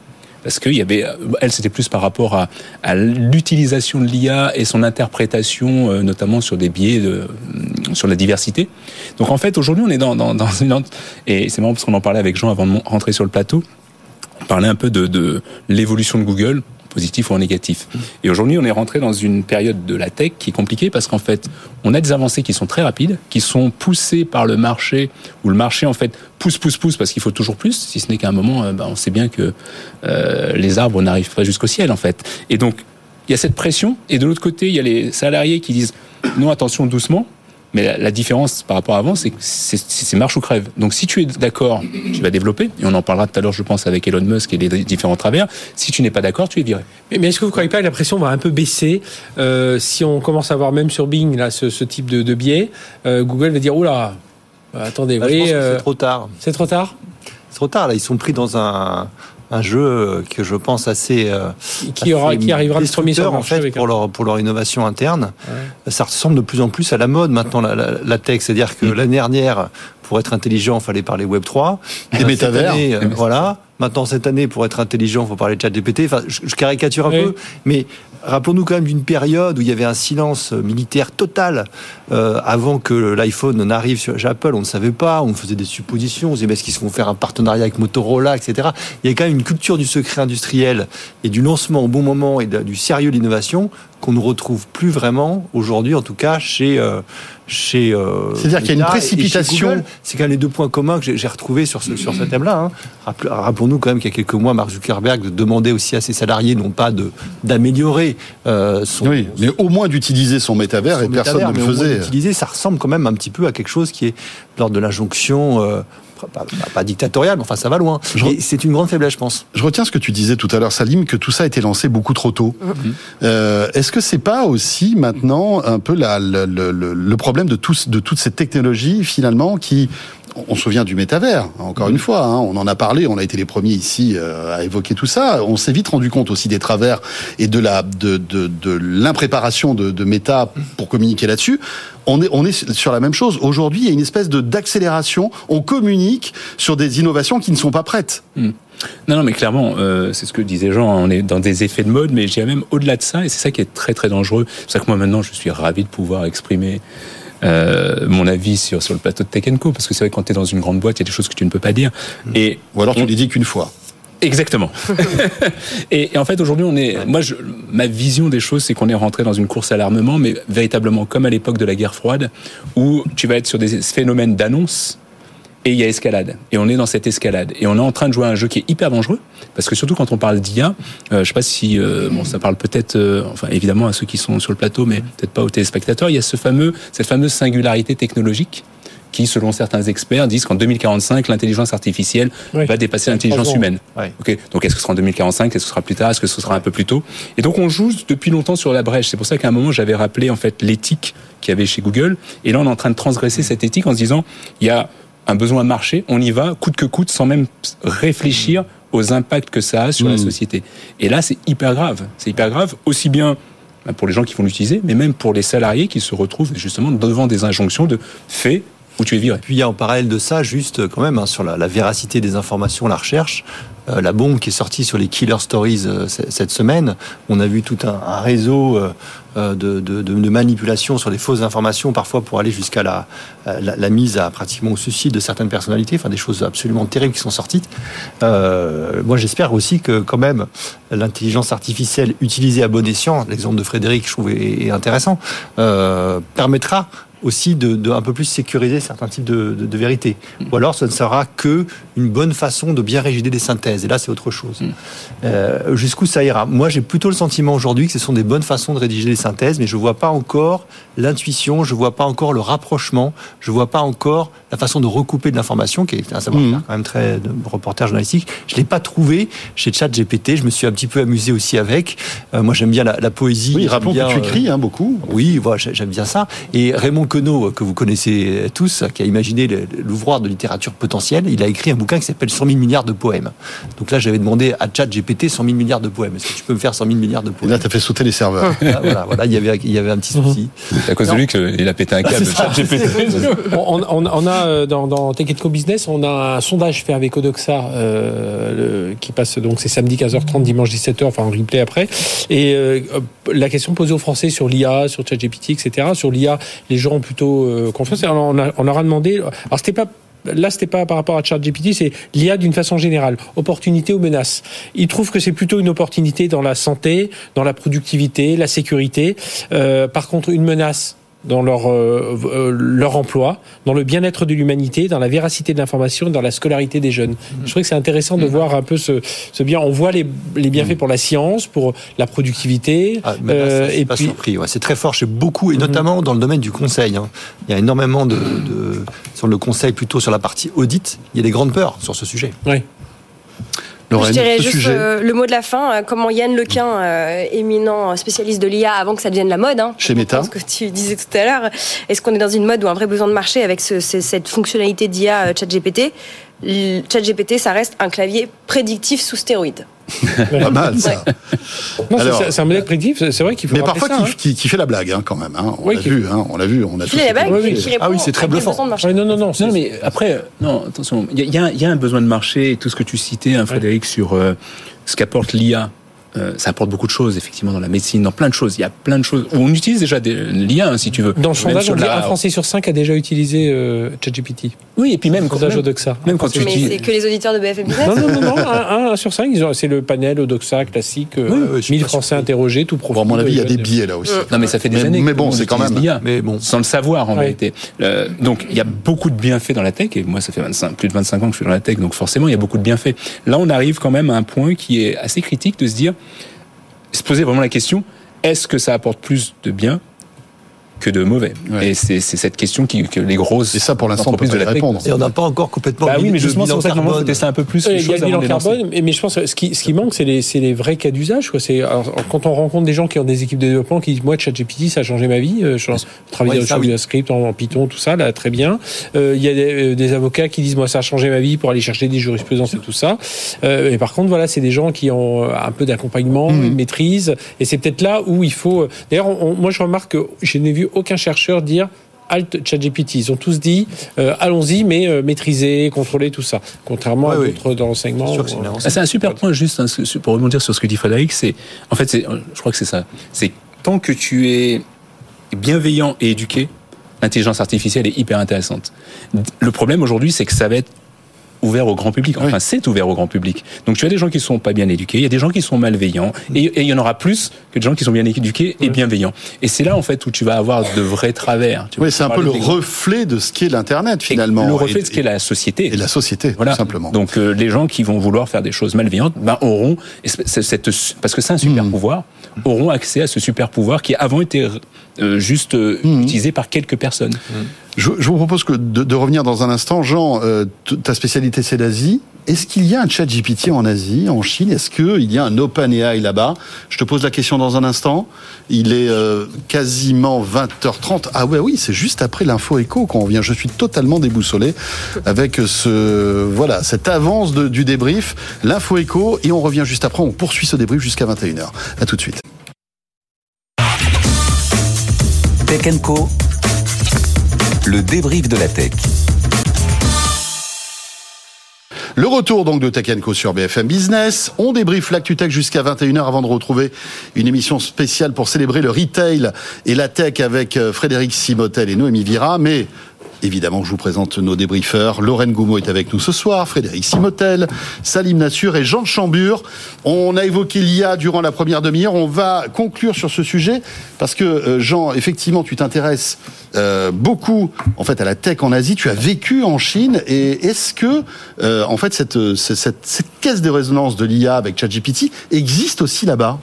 Parce qu'il y avait, elle, c'était plus par rapport à, à l'utilisation de l'IA et son interprétation, euh, notamment sur des biais de, sur la diversité. Donc en fait, aujourd'hui, on est dans, dans, dans une, et c'est marrant parce qu'on en parlait avec Jean avant de rentrer sur le plateau. On parlait un peu de, de l'évolution de Google, positif ou négatif. Et aujourd'hui, on est rentré dans une période de la tech qui est compliquée parce qu'en fait, on a des avancées qui sont très rapides, qui sont poussées par le marché, où le marché en fait pousse, pousse, pousse parce qu'il faut toujours plus. Si ce n'est qu'à un moment, ben, on sait bien que euh, les arbres n'arrivent pas jusqu'au ciel en fait. Et donc, il y a cette pression. Et de l'autre côté, il y a les salariés qui disent non, attention, doucement. Mais la, la différence par rapport à avant, c'est que c'est c'est marche ou crève. Donc si tu es d'accord, tu vas développer, et on en parlera tout à l'heure, je pense, avec Elon Musk et les différents travers. Si tu n'es pas d'accord, tu es viré. Mais, mais est-ce que vous croyez pas que la pression va un peu baisser euh, si on commence à voir même sur Bing là ce, ce type de, de biais euh, Google va dire oula, euh, attendez, Là, vous je pense voyez, que euh, c'est trop tard. c'est trop tard? C'est trop tard. Là, ils sont pris dans un, un jeu que je pense assez. euh, Qui aura, assez qui arrivera le premier sur le en fait avec pour leur pour leur innovation interne. Ça ressemble de plus en plus à la mode maintenant la, la, la tech, c'est-à-dire que l'année dernière, pour être intelligent, il fallait parler Web 3. Des Euh, métavers. année, euh, voilà. Maintenant, cette année, pour être intelligent, il faut parler de ChatGPT. Enfin, je, je caricature un Oui. peu, mais rappelons-nous quand même d'une période où il y avait un silence militaire total euh, avant que l'iPhone n'arrive sur chez Apple. On ne savait pas, on faisait des suppositions. On se disait, mais est-ce qu'ils se vont faire un partenariat avec Motorola, etc. Il y a quand même une culture du secret industriel et du lancement au bon moment et de- du sérieux de l'innovation qu'on ne retrouve plus vraiment aujourd'hui, en tout cas chez euh, chez. euh, C'est-à-dire qu'il y a une précipitation. C'est quand même les deux points communs que j'ai- retrouvés sur ce, sur ce thème-là. hein. Rappel- Rappelons-nous quand même qu'il y a quelques mois, Mark Zuckerberg demandait aussi à ses salariés non pas de d'améliorer euh, son, Oui, mais au moins d'utiliser son métavers son et personne ne mais le au moins faisait. d'utiliser, ça ressemble quand même un petit peu à quelque chose qui est lors de l'injonction. Pas, pas- pas dictatoriale, mais enfin ça va loin. C'est une grande faiblesse, je pense. Je retiens ce que tu disais tout à l'heure, Salim, que tout ça a été lancé beaucoup trop tôt. Euh, Est-ce que c'est pas aussi maintenant un peu la, le, le- le- le problème de, tous, de toute cette technologie finalement qui on se souvient du métavers, encore une fois, hein, on en a parlé, on a été les premiers ici euh, à évoquer tout ça. On s'est vite rendu compte aussi des travers et de de, l'impréparation de, de pour communiquer là-dessus. On est, sur la même chose. Aujourd'hui, il y a une espèce de d'accélération. On communique sur des innovations qui ne sont pas prêtes. Non, non, mais clairement, euh, c'est ce que disait Jean, on est dans des effets de mode, mais dirais même au-delà de ça, et c'est ça qui est très très dangereux. C'est ça que moi maintenant, je suis ravi de pouvoir exprimer euh, mon avis sur, sur le plateau de Tech Co, parce que c'est vrai que quand tu es dans une grande boîte, il y a des choses que tu ne peux pas dire. Et Ou alors tu on- les dis qu'une fois. Exactement. et, et en fait, aujourd'hui, on est. Moi, je, ma vision des choses, c'est qu'on est rentré dans une course à l'armement, mais véritablement comme à l'époque de la guerre froide, où tu vas être sur des phénomènes d'annonce et il y a escalade. Et on est dans cette escalade. Et on est en train de jouer à un jeu qui est hyper dangereux, parce que surtout quand on parle d'IA, euh, je sais pas si euh, bon, ça parle peut-être, euh, enfin évidemment à ceux qui sont sur le plateau, mais peut-être pas aux téléspectateurs. Il y a ce fameux, cette fameuse singularité technologique qui, selon certains experts, disent qu'en 2045, l'intelligence artificielle Oui. va dépasser l'intelligence humaine. Ouais. Ok. Donc est-ce que ce sera en 2045 Est-ce que ce sera plus tard Est-ce que ce sera un peu plus tôt? Et donc on joue depuis longtemps sur la brèche. C'est pour ça qu'à un moment j'avais rappelé en fait l'éthique qu'il y avait chez Google. Et là on est en train de transgresser cette éthique en se disant il y a un besoin de marché, on y va coûte que coûte sans même réfléchir aux impacts que ça a sur la Mm. société. Et là c'est hyper grave. C'est hyper grave aussi bien ben, pour les gens qui vont l'utiliser, mais même pour les salariés qui se retrouvent justement devant des injonctions de fait où tu es viré. Puis il y a en parallèle de ça, juste quand même, hein, sur la, la véracité des informations, la recherche, euh, la bombe qui est sortie sur les killer stories euh, cette semaine, on a vu tout un, un réseau euh, euh, de, de, de, de manipulation sur des fausses informations, parfois pour aller jusqu'à la, la, la mise à pratiquement au suicide de certaines personnalités, enfin des choses absolument terribles qui sont sorties. Euh, moi j'espère aussi que quand même l'intelligence artificielle utilisée à bon escient, l'exemple de Frédéric je trouve est intéressant, euh, permettra aussi de, de un peu plus sécuriser certains types de, de, de vérités. Ou alors, ce ne sera que une bonne façon de bien régider des synthèses. Et là, c'est autre chose. Euh, Jusqu'où ça ira? Moi, j'ai plutôt le sentiment aujourd'hui que ce sont des bonnes façons de rédiger des synthèses, mais je vois pas encore l'intuition, je vois pas encore le rapprochement, je vois pas encore la façon de recouper de l'information, qui est un savoir-faire Mhm. quand même très de reporter journalistique. Je l'ai pas trouvé chez ChatGPT. Je me suis un petit peu amusé aussi avec. Euh, moi, j'aime bien la, la poésie. Oui, rappelons bien, que tu écris hein, beaucoup. oui, voilà, j'ai- j'aime bien ça. Et Raymond Queneau, euh, que vous connaissez tous, qui a imaginé l'ouvroir de littérature potentielle, il a écrit un bouquin qui s'appelle 100 000 milliards de poèmes. Donc là, j'avais demandé à Chat GPT 100 000 milliards de poèmes. Est-ce que tu peux me faire 100 000 milliards de Et poèmes là, tu as fait sauter les serveurs. Ah, voilà, voilà, il y avait, il y avait un petit souci. C'est à cause de lui qu'il a pété un câble. ChatGPT. on, on- on a euh, dans, dans Tech Co Business, on a un sondage fait avec Odoxa euh, le- qui passe donc c'est samedi 15h30, dimanche 17h, enfin en replay après. Et euh, la question posée aux Français sur l'IA, sur ChatGPT, etc. Sur l'IA, les gens plutôt euh, confiance. On, a- on leur a demandé. Alors c'était pas Là, pas par rapport à ChatGPT, c'est l'IA d'une façon générale. Opportunité ou menace. Ils trouvent que c'est plutôt une opportunité dans la santé, dans la productivité, la sécurité. Euh, par contre, une menace dans leur euh, euh, leur emploi, dans le bien-être de l'humanité, dans la véracité de l'information, dans la scolarité des jeunes. Je trouve que c'est intéressant de voir un peu ce, ce bien. On voit les, les bienfaits pour la science, pour la productivité, Ah, là, euh, et pas puis surpris. Ouais, c'est très fort chez beaucoup, et notamment dans le domaine du conseil. hein. Il y a énormément de, de- sur le conseil, plutôt sur la partie audit. Il y a des grandes peurs sur ce sujet. ouais. Je dirais juste sujet. euh, le mot de la fin, euh, comment Yann Lequin, euh, éminent spécialiste de l'IA avant que ça devienne la mode, hein, Chez Meta. Ce que tu disais tout à l'heure, est-ce qu'on est dans une mode ou un vrai besoin de marché avec ce- ce- cette fonctionnalité d'IA ChatGPT? ChatGPT, ça reste un clavier prédictif sous stéroïde. Pas mal ça. Non, c'est- un modèle prédictif. c'est- vrai qu'il faut. Mais parfois ça, qui, hein. qui- qui fait la blague hein, quand même. hein. On Oui, l'a qui- vu, hein, on l'a vu, on a tous. fait la blague, Oui, oui. qui répond Ah oui, c'est très bluffant. Ouais, non, non, non. Non, mais après, non, attention, il y, a- y y un besoin de marché, et tout ce que tu citais, hein, Frédéric, sur euh, ce qu'apporte l'IA. Euh, ça apporte beaucoup de choses, effectivement, dans la médecine, dans plein de choses. Il y a plein de choses. On utilise déjà des- l'IA, hein, si tu veux. Dans le sondage, sur on dit la- un Français sur cinq a déjà utilisé euh, ChatGPT. Oui, et puis même, Le quand, sondage même, Odoxa. même quand tu Mais dis. c'est que les auditeurs de BFM Non, non, non, non, un, un sur cinq, ils ont- c'est le panel Odoxa classique. euh, Oui, oui, je suis 1000 pas Français interrogés, tout Bon, profil. à mon avis, il y a de- des de- biais là aussi. Non, mais ça fait des Mais- années. mais que bon, c'est quand même- Mais bon. sans le savoir en Ouais. vérité. Euh, donc il y a beaucoup de bienfaits dans la tech et moi ça fait 25, plus de 25 ans que je suis dans la tech, donc forcément il y a beaucoup de bienfaits. Là on arrive quand même à un point qui est assez critique de se dire, se poser vraiment la question, est-ce que ça apporte plus de bien que de mauvais Ouais. Et c'est c'est cette question qui, que les grosses Et ça, pour l'instant, on peut entreprises pas de répondre. Et on n'a pas encore complètement Bah oui, mais le justement, c'est bilan pour ça carbone. tester un peu plus Euh, les Il y a le bilan carbone, mais je pense que ce qui, ce qui manque, c'est les, c'est les vrais cas d'usage. quoi. C'est alors, quand on rencontre des gens qui ont des équipes de développement qui disent moi ChatGPT ça a changé ma vie. Euh, Je travaille Ouais, dans ça, le oui. JavaScript en, en Python, tout ça, là très bien. Euh, Il y a des, euh, des avocats qui disent moi ça a changé ma vie pour aller chercher des jurisprudences et tout ça. Euh, et par contre voilà, c'est des gens qui ont un peu d'accompagnement, Mhm. une maîtrise, et c'est peut-être là où il faut. euh, D'ailleurs, moi je remarque que je n'ai vu aucun chercheur dire Alt ChatGPT. Ils ont tous dit euh, allons-y, mais euh, maîtriser, contrôler tout ça. Contrairement Ouais, à oui. d'autres dans l'enseignement. C'est un super point juste hein, pour rebondir sur ce que dit Frédéric. C'est en fait, je crois que c'est ça. C'est tant que tu es bienveillant et éduqué, l'intelligence artificielle est hyper intéressante. Le problème aujourd'hui, c'est que ça va être ouvert au grand public. Enfin, Oui. c'est ouvert au grand public. Donc, tu as des gens qui sont pas bien éduqués, il y a des gens qui sont malveillants, et, et il y en aura plus que des gens qui sont bien éduqués et bienveillants. Et c'est là, en fait, où tu vas avoir de vrais travers. Tu Oui, c'est un peu le reflet de ce qu'est l'Internet finalement. Le reflet Et- de ce qu'est la société. Et la société, Voilà. tout simplement. Donc euh, les gens qui vont vouloir faire des choses malveillantes, ben, auront cette parce que c'est un super Mm. pouvoir, auront accès à ce super pouvoir qui avant était euh, juste euh, Mm. utilisé par quelques personnes. Je, vous propose que de, revenir dans un instant. Jean, euh, ta spécialité c'est l'Asie. Est-ce qu'il y a un chat GPT en Asie, en Chine? Est-ce qu'il y a un OpenAI là-bas? Je te pose la question dans un instant. Il est euh, quasiment 20h30. Ah ouais, oui, c'est juste après l'info écho qu'on revient. Je suis totalement déboussolé avec ce voilà cette avance du débrief, l'info écho, et on revient juste après. On poursuit ce débrief jusqu'à 21h. À tout de suite. Co. Le débrief de la tech. Le retour donc de Tech Co sur BFM Business. On débriefe l'actu tech jusqu'à 21h avant de retrouver une émission spéciale pour célébrer le retail et la tech avec euh, Frédéric Simotel et Noémie Vira. Mais évidemment, je vous présente nos débriefeurs. Lorraine Goumeau est avec nous ce soir, Frédéric Simotel, Salim Nassur et Jean Chambure. On a évoqué l'IA durant la première demi-heure. On va conclure sur ce sujet parce que euh, Jean, effectivement, tu t'intéresses euh, beaucoup en fait à la tech en Asie. Tu as vécu en Chine et est-ce que euh, en fait cette, cette, cette- cette caisse de résonance de l'IA avec ChatGPT existe aussi là-bas?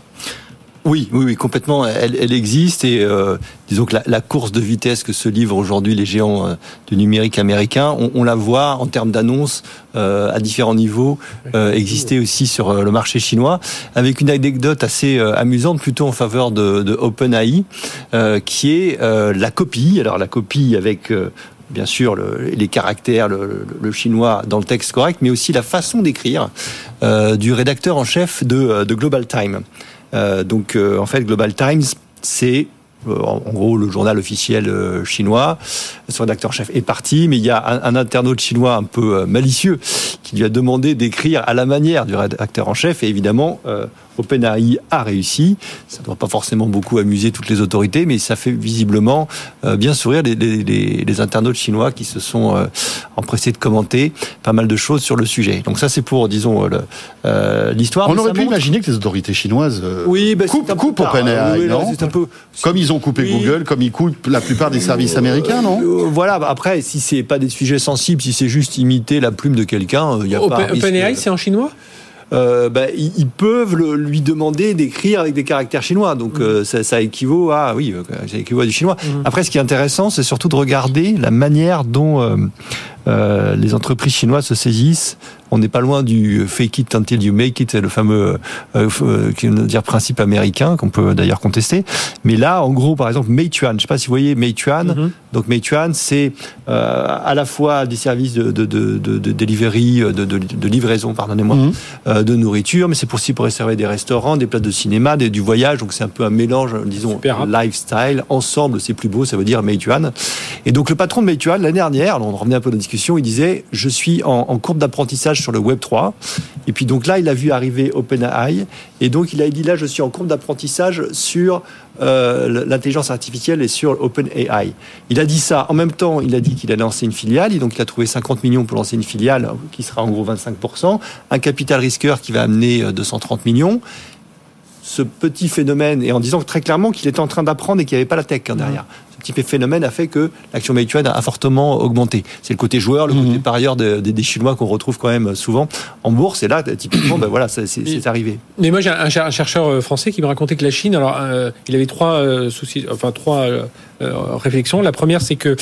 Oui, oui, oui, complètement. Elle, elle existe et euh, disons que la, la course de vitesse que se livrent aujourd'hui les géants euh, du numérique américain, on, on la voit en termes d'annonces euh, à différents niveaux euh, exister aussi sur le marché chinois, avec une anecdote assez euh, amusante plutôt en faveur de, de OpenAI, euh, qui est euh, la copie. Alors la copie avec euh, bien sûr le- les caractères, le, le- le chinois dans le texte correct, mais aussi la façon d'écrire euh, du rédacteur en chef de, de Global Time. Euh, donc euh, en fait Global Times c'est euh, en en gros le journal officiel chinois. Son rédacteur chef est parti, mais il y a un, internaute chinois un peu malicieux qui lui a demandé d'écrire à la manière du rédacteur en chef. Et évidemment, OpenAI a réussi. Ça ne doit pas forcément beaucoup amuser toutes les autorités, mais ça fait visiblement euh, bien sourire les, les- les- les internautes chinois qui se sont euh, empressés de commenter pas mal de choses sur le sujet. Donc ça, c'est pour, disons, euh, euh, l'histoire. On aurait pu montre- imaginer que les autorités chinoises euh, oui, bah, coupent. OpenAI, Oui, là, non c'est un peu- Comme ils ont coupé Oui. Google, comme ils coupent la plupart des services américains, non Euh, Voilà, bah, après, si c'est pas des sujets sensibles, si c'est juste imiter la plume de quelqu'un, il n'y a pas Open-. OpenAI, c'est en chinois? Euh, bah, ils, peuvent le- lui demander d'écrire avec des caractères chinois, donc euh, ça, ça équivaut à oui, euh, ça équivaut à du chinois. Après, ce qui est intéressant, c'est surtout de regarder la manière dont euh, les entreprises chinoises se saisissent on n'est pas loin du fake it until you make it, le fameux euh, euh, dire principe américain qu'on peut d'ailleurs contester. Mais là, en gros, par exemple, Meituan, je ne sais pas si vous voyez Meituan. Mm Donc Meituan, c'est à la fois des services de, de, de, de, de delivery, de, livraison, pardonnez-moi, mhm. euh, de nourriture, mais c'est aussi pour réserver des restaurants, des places de cinéma, des, du voyage. Donc c'est un peu un mélange, disons, lifestyle. Ensemble, c'est plus beau, ça veut dire Meituan. Et donc le patron de Meituan, l'année dernière, on revenait un peu dans la discussion, il disait, je suis en, en courbe d'apprentissage sur le Web 3. Et puis donc là, il a vu arriver OpenAI. Et donc il a dit là, je suis en cours d'apprentissage sur euh, l'intelligence artificielle et sur OpenAI. Il a dit ça. En même temps, il a dit qu'il a lancé une filiale. Et donc il a trouvé 50 millions pour lancer une filiale qui sera en gros 25%. Un capital risqueur qui va amener 230 euh, millions ce petit phénomène, et en disant très clairement qu'il était en train d'apprendre et qu'il n'y avait pas la tech hein, derrière de phénomène a fait que l'action Meituan a fortement augmenté. C'est le côté joueur, le côté mhm. parieur des Chinois qu'on retrouve quand même souvent en bourse. Et là, typiquement, ben voilà, c'est arrivé. Mais moi, j'ai un, chercheur euh, français qui me racontait que la Chine, alors, euh, il avait trois euh, soucis, enfin trois réflexions. La première, c'est que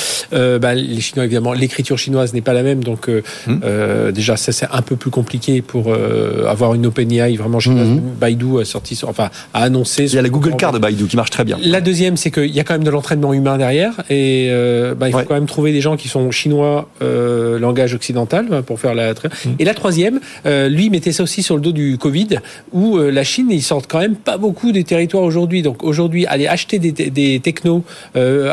bah, les Chinois, évidemment, l'écriture chinoise n'est pas la même, donc hmm. déjà, ça c'est un peu plus compliqué pour avoir une OpenAI vraiment chinoise. Hmm. Baidu a sorti, enfin, a annoncé. Il y a la Google Card de Baidu qui marche très bien. La deuxième, c'est qu'il y a quand même de l'entraînement humain derrière et euh, bah, il faut quand même trouver des gens qui sont chinois euh, langage occidental bah, pour faire la. Mm. Et la troisième, euh, lui mettait ça aussi sur le dos du Covid, où la Chine ils sortent quand même pas beaucoup des territoires aujourd'hui. Donc aujourd'hui, aller acheter des, des technos,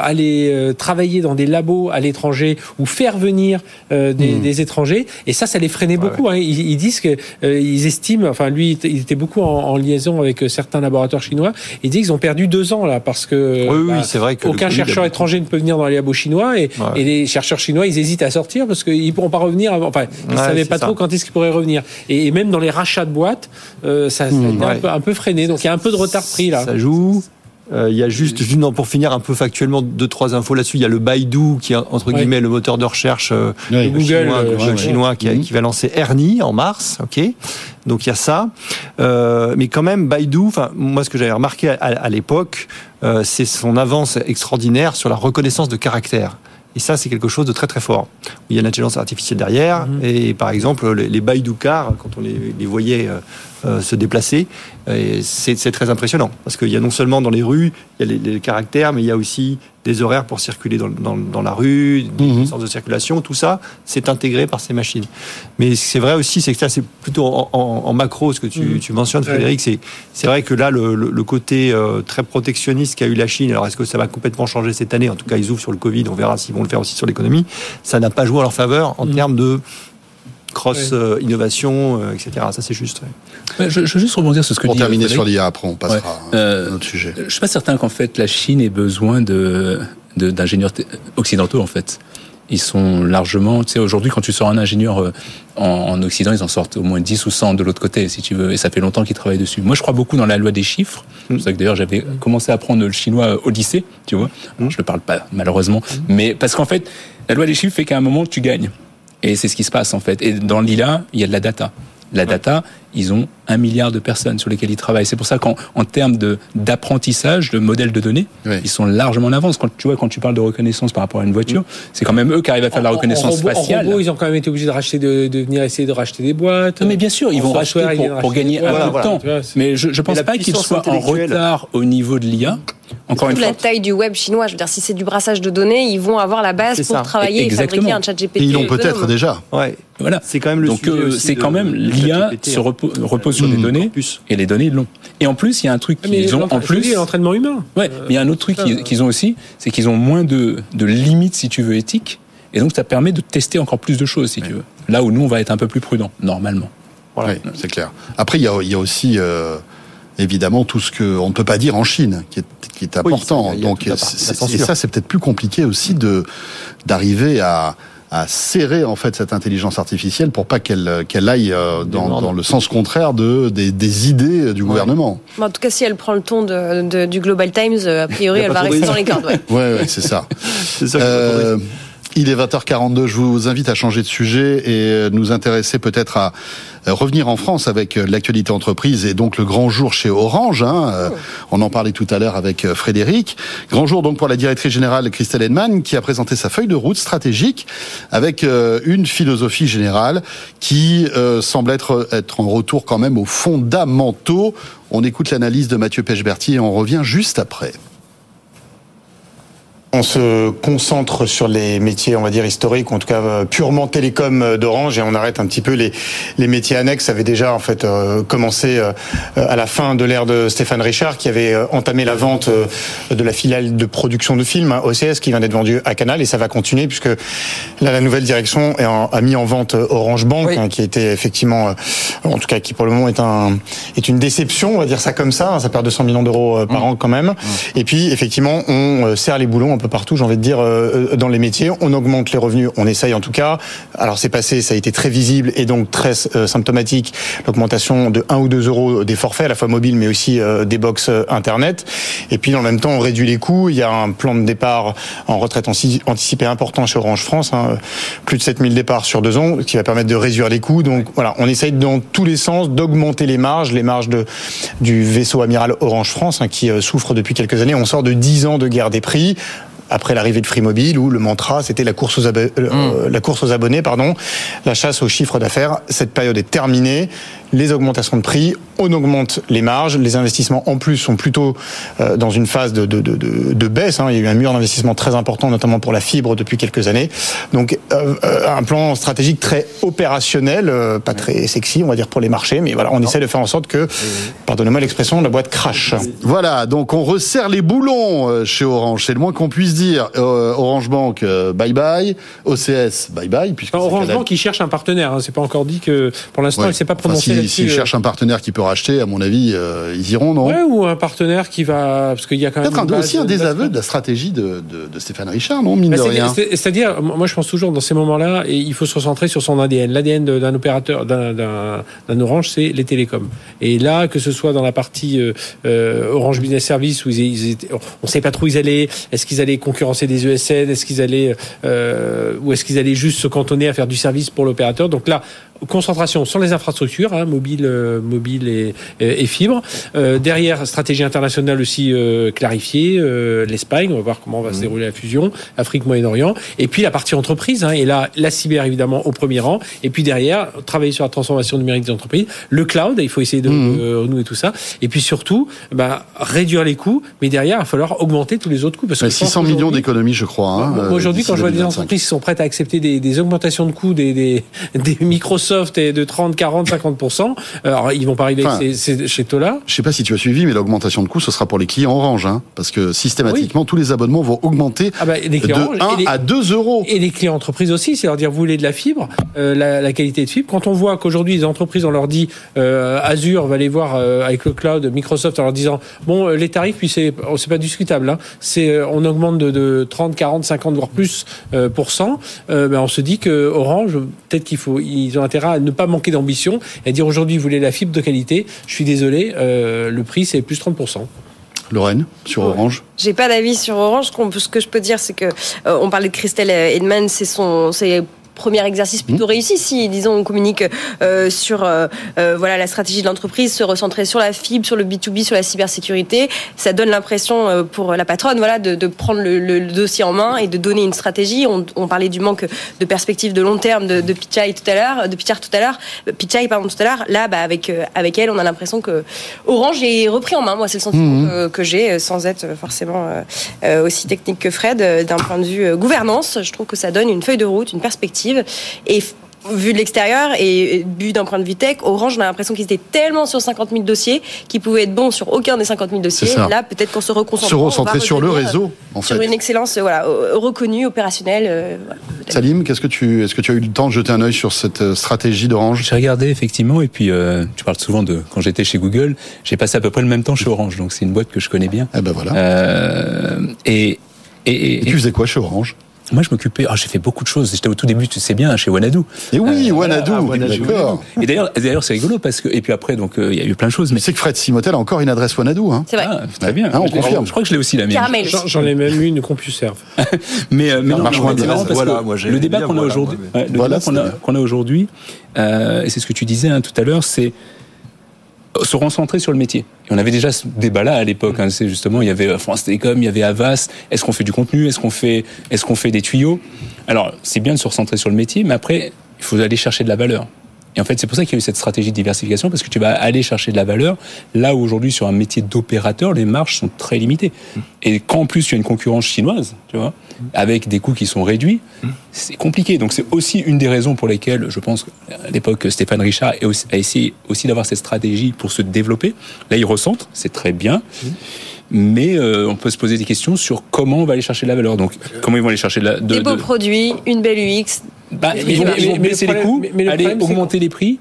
aller travailler dans des labos à l'étranger ou faire venir des, mm. des, étrangers, et ça, ça les freinait beaucoup. Hein. Ils, disent que ils estiment, enfin lui, il était beaucoup en, liaison avec certains laboratoires chinois. Ils disent qu'ils ont perdu deux ans là parce que oui, oui bah, c'est vrai que aucun chercheur étranger ne peut venir dans les labos chinois et, les chercheurs chinois, ils hésitent à sortir parce qu'ils ne pourront pas revenir. Enfin, ils ne savaient pas trop quand est-ce qu'ils pourraient revenir. Et, même dans les rachats de boîtes, euh, ça, ça hmm, a été un peu, freiné. Donc il y a un peu de retard pris là. Ça joue. Euh, il y a juste, pour finir un peu factuellement, deux, trois infos là-dessus. Il y a le Baidu, qui est entre guillemets le moteur de recherche euh, Google, chinois, chinois qui, qui, va lancer Ernie en mars. ok donc il y a ça. Euh, mais quand même, Baidu, moi ce que j'avais remarqué à, l'époque, euh, c'est son avance extraordinaire sur la reconnaissance de caractère. Et ça, c'est quelque chose de très très fort. Il y a l'intelligence artificielle derrière. Mhm. Et par exemple, les, les Baidu cars, quand on les, les voyait euh, se déplacer. C'est très impressionnant parce qu'il y a non seulement dans les rues, il y a les, caractères, mais il y a aussi des horaires pour circuler dans, dans, dans la rue, des mmh. de circulation, tout ça, c'est intégré par ces machines. Mais c'est vrai aussi, c'est que ça, c'est plutôt en, en, macro, ce que tu, mhm. tu mentionnes, Frédéric, c'est vrai que là, le, le, côté euh, très protectionniste qu'a eu la Chine, alors est-ce que ça va complètement changer cette année? En tout cas, ils ouvrent sur le Covid, on verra s'ils vont le faire aussi sur l'économie. Ça n'a pas joué en leur faveur en mmh. termes de cross-innovation, euh, etc. Ça, c'est juste. je, je, veux juste rebondir sur ce que Pour terminer sur l'IA, après, on passera à euh, un autre sujet. Je suis pas certain qu'en fait, la Chine ait besoin de d'ingénieurs occidentaux, en fait. Ils sont largement, tu sais, aujourd'hui, quand tu sors un ingénieur euh, en, Occident, ils en sortent au moins 10 ou 100 de l'autre côté, si tu veux, et ça fait longtemps qu'ils travaillent dessus. Moi, je crois beaucoup dans la loi des chiffres. C'est pour ça que d'ailleurs, j'avais commencé à apprendre le chinois au lycée, tu vois. Je ne le parle pas, malheureusement. Mais parce qu'en fait, la loi des chiffres fait qu'à un moment, tu gagnes. Et c'est ce qui se passe en fait. Et dans l'ILA, il y a de la data. La data, ils ont un milliard de personnes sur lesquelles ils travaillent. C'est pour ça qu'en en termes de d'apprentissage, de modèles de données, ils sont largement en avance. Quand tu vois, quand tu parles de reconnaissance par rapport à une voiture, c'est quand même eux qui arrivent à faire la reconnaissance faciale. En robot, ils ont quand même été obligés de racheter, de, de, venir essayer de racheter des boîtes. Non, mais bien sûr, ils vont racheter pour, gagner un peu de temps. Mais je, ne pense pas qu'ils soient en retard au niveau de l'IA. Encore une fois. la taille du web chinois. Je veux dire, si c'est du brassage de données, ils vont avoir la base pour travailler et fabriquer un chat GPT. Ils l'ont peut-être déjà. Ouais. Voilà. C'est quand même le Donc euh, c'est quand même l'IA se repose, sur des mmh. données et les données ils l'ont. Et en plus, il y a un truc qu'ils ont en plus. l'entraînement humain. Ouais. Mais il y a un autre truc qu'ils ont aussi, c'est qu'ils ont moins de, de limites, si tu veux, éthiques. Et donc ça permet de tester encore plus de choses, si tu veux. Là où nous, on va être un peu plus prudent, normalement. Voilà. Oui, c'est clair. Après, il y a, il y a aussi. Euh, évidemment tout ce qu'on ne peut pas dire en Chine, qui est, qui est important. Donc, et ça, c'est peut-être plus compliqué aussi de d'arriver à, à serrer en fait cette intelligence artificielle pour pas qu'elle qu'elle aille euh, dans, dans, le sens contraire de des, des idées du gouvernement. en tout cas, si elle prend le ton de, de, du Global Times, euh, a priori, elle va rester dans les cordes. Ouais, ouais, ouais c'est ça. c'est ça. Euh, Il est 20h42, je vous invite à changer de sujet et nous intéresser peut-être à revenir en France avec l'actualité entreprise et donc le grand jour chez Orange. Hein. On en parlait tout à l'heure avec Frédéric. Grand jour donc pour la directrice générale Christelle Edman qui a présenté sa feuille de route stratégique avec une philosophie générale qui semble être, être en retour quand même aux fondamentaux. On écoute l'analyse de Mathieu Pechberti et on revient juste après. On se concentre sur les métiers, on va dire, historiques, ou en tout cas euh, purement télécom euh, d'Orange, et on arrête un petit peu les, les métiers annexes. Ça avait déjà en fait euh, commencé à la fin de l'ère de Stéphane Richard, qui avait entamé la vente de la filiale de production de films, hein, OCS, qui vient d'être vendue à Canal, et ça va continuer, puisque là, la nouvelle direction a mis en vente Orange Bank, hein, qui était effectivement, en tout cas, qui pour le moment est, un, est une déception, on va dire ça comme ça, hein, ça perd 200 millions d'euros par mmh. an quand même. Mmh. Et puis, effectivement, on serre les boulons, partout, j'ai envie de dire, euh, euh, dans les métiers. On augmente les revenus, on essaye en tout cas. Alors c'est passé, ça a été très visible et donc très euh, symptomatique, l'augmentation de 1 ou 2 euros des forfaits, à la fois mobiles mais aussi des box Internet. Et puis dans le même temps, on réduit les coûts. Il y a un plan de départ en retraite anticipé important chez Orange France, hein, plus de 7000 départs sur deux ans, qui va permettre de réduire les coûts. Donc voilà, on essaye dans tous les sens d'augmenter les marges, les marges de, du vaisseau amiral Orange France, hein, qui souffre depuis quelques années. On sort de 10 ans de guerre des prix après l'arrivée de Free Mobile où le mantra c'était la course aux abonnés, euh, mm. la course aux abonnés pardon, la chasse au chiffre d'affaires. Cette période est terminée les augmentations de prix, on augmente les marges, les investissements en plus sont plutôt euh, dans une phase de, de, de, de baisse. Hein. Il y a eu un mur d'investissement très important, notamment pour la fibre depuis quelques années. Donc euh, euh, un plan stratégique très opérationnel, pas très sexy, on va dire pour les marchés, mais voilà, on essaie de faire en sorte que, pardonnez-moi l'expression, la boîte crache. Voilà, donc on resserre les boulons chez Orange, c'est le moins qu'on puisse dire. Orange Bank, bye bye. OCS, bye bye. Orange Bank, qui cherche un partenaire. Hein. C'est pas encore dit que, pour l'instant, il il s'est pas prononcé s'ils euh, cherchent un partenaire qui peut racheter, à mon avis, euh, ils iront, non? Ouais, ou un partenaire qui va, parce qu'il y a quand même peut-être aussi un désaveu de la stratégie de, de, Stéphane Richard, non, mine bah, de rien? C'est-à-dire, moi, je pense toujours dans ces moments-là, et il faut se recentrer sur son ADN. L'ADN d'un opérateur, d'un Orange, c'est les télécoms. Et là, que ce soit dans la partie euh, Orange Business Service où ils, étaient, on ne sait pas trop où ils allaient. Est-ce qu'ils allaient concurrencer des ESN Est-ce qu'ils allaient, ou est-ce qu'ils allaient juste se cantonner à faire du service pour l'opérateur Donc là, concentration sur les infrastructures, hein, mobile, euh, mobile et, et fibre. Euh, derrière, stratégie internationale aussi euh, clarifiée, euh, l'Espagne, on va voir comment va se mmh. dérouler la fusion, Afrique, Moyen-Orient. Et puis la partie entreprise, hein, et là, la cyber évidemment au premier rang. Et puis derrière, travailler sur la transformation numérique des entreprises, le cloud, il faut essayer de mmh. renouer tout ça. Et puis surtout, bah, réduire les coûts, mais derrière, il va falloir augmenter tous les autres coûts. Parce que 600 millions d'économies, je crois. Hein, Aujourd'hui, quand je vois des entreprises qui sont prêtes à accepter des, des augmentations de coûts des, des, des Microsoft est de 30, 40, 50%. Alors, ils vont pas arriver chez Tola. Je sais pas si tu as suivi, mais l'augmentation de coûts, ce sera pour les clients Orange, hein, parce que systématiquement, tous les abonnements vont augmenter ah bah, de 1 à 2 euros. Et les clients entreprises aussi, c'est leur dire, vous voulez de la fibre, euh, la, qualité de fibre. Quand on voit qu'aujourd'hui, les entreprises, on leur dit, euh, Azure va aller voir euh, avec le cloud, Microsoft, en leur disant, bon, les tarifs, puis c'est, oh, c'est pas discutable, hein, c'est, on augmente de, 30, 40, 50, voire plus pour cent. Ben, on se dit que Orange, peut-être qu'il faut, ils ont intérêt à ne pas manquer d'ambition et à dire aujourd'hui, vous voulez la fibre de qualité, je suis désolé, euh, le prix c'est plus 30%. Lorraine, sur Orange J'ai pas d'avis sur Orange. Ce que je peux dire, c'est que euh, on parlait de Christelle Edman, c'est son, c'est premier exercice plutôt mmh. réussi si, disons, on communique euh, sur euh, euh, voilà la stratégie de l'entreprise, se recentrer sur la fibre, sur le B2B, sur la cybersécurité. Ça donne l'impression pour la patronne voilà, de, de prendre le, dossier en main et de donner une stratégie. On, on parlait du manque de perspective de long terme de, de Pichai tout à l'heure, de Pichar tout à l'heure, Pichai pardon tout à l'heure. Là, bah, avec avec elle, on a l'impression que Orange est repris en main. Moi, c'est le sentiment mmh. que, j'ai, sans être forcément aussi technique que Fred, d'un point de vue gouvernance. Je trouve que ça donne une feuille de route, une perspective et vu de l'extérieur et vu d'un point de vue tech, Orange, on a l'impression qu'ils étaient tellement sur 50 000 dossiers qu'ils pouvaient être bons sur aucun des 50 000 dossiers. Là, peut-être qu'on se reconcentre. Se recentrer sur le réseau, en sur une excellence voilà, reconnue, opérationnelle. Euh, Salim, qu'est-ce que tu, est-ce que tu as eu le temps de jeter un œil sur cette euh, stratégie d'Orange? J'ai regardé effectivement, et puis euh, tu parles souvent de quand j'étais chez Google, j'ai passé à peu près le même temps chez Orange, donc c'est une boîte que je connais bien. Eh ben voilà. Euh, et, et, et, et, tu faisais quoi chez Orange? Moi, je m'occupais. ah, j'ai fait beaucoup de choses. J'étais au tout début, tu sais bien, chez Wanadu. Et oui, Euh, Wanadu, ah, Wanadu, d'accord. Et d'ailleurs, d'ailleurs, c'est rigolo parce que et puis après, donc euh, il y a eu plein de choses. Mais c'est que Fred Simotel a encore une adresse Wanadu. Hein. C'est vrai. Ah, très bien. Ah, on Je confirme. Je crois que je l'ai aussi la mienne. Caramel. J'en- J'en ai même eu une CompuServe. Mais, euh, mais non, marche mais moins c'est bien. marrant parce Voilà, que moi, j'ai le débat qu'on a aujourd'hui, le débat qu'on a, aujourd'hui, et c'est ce que tu disais hein, tout à l'heure, c'est se recentrer sur le métier. On avait déjà ce débat-là à l'époque. Hein, c'est justement, il y avait France Télécom, il y avait Avas. Est-ce qu'on fait du contenu Est-ce qu'on fait, est-ce qu'on fait des tuyaux? Alors, c'est bien de se recentrer sur le métier, mais après, il faut aller chercher de la valeur. Et en fait, c'est pour ça qu'il y a eu cette stratégie de diversification, parce que tu vas aller chercher de la valeur, là où aujourd'hui, sur un métier d'opérateur, les marges sont très limitées. Et quand en plus, tu as une concurrence chinoise, tu vois, avec des coûts qui sont réduits, c'est compliqué. Donc c'est aussi une des raisons pour lesquelles, je pense, à l'époque, Stéphane Richard a a essayé aussi d'avoir cette stratégie pour se développer. Là, il recentre, c'est très bien. Mais euh, on peut se poser des questions sur comment on va aller chercher de la valeur. Donc, comment ils vont aller chercher de la... de- Des beaux de- produits, une belle UX. bah, Mais- ils vont, mais- le les coûts, mais- mais le aller problème, c'est augmenter les prix.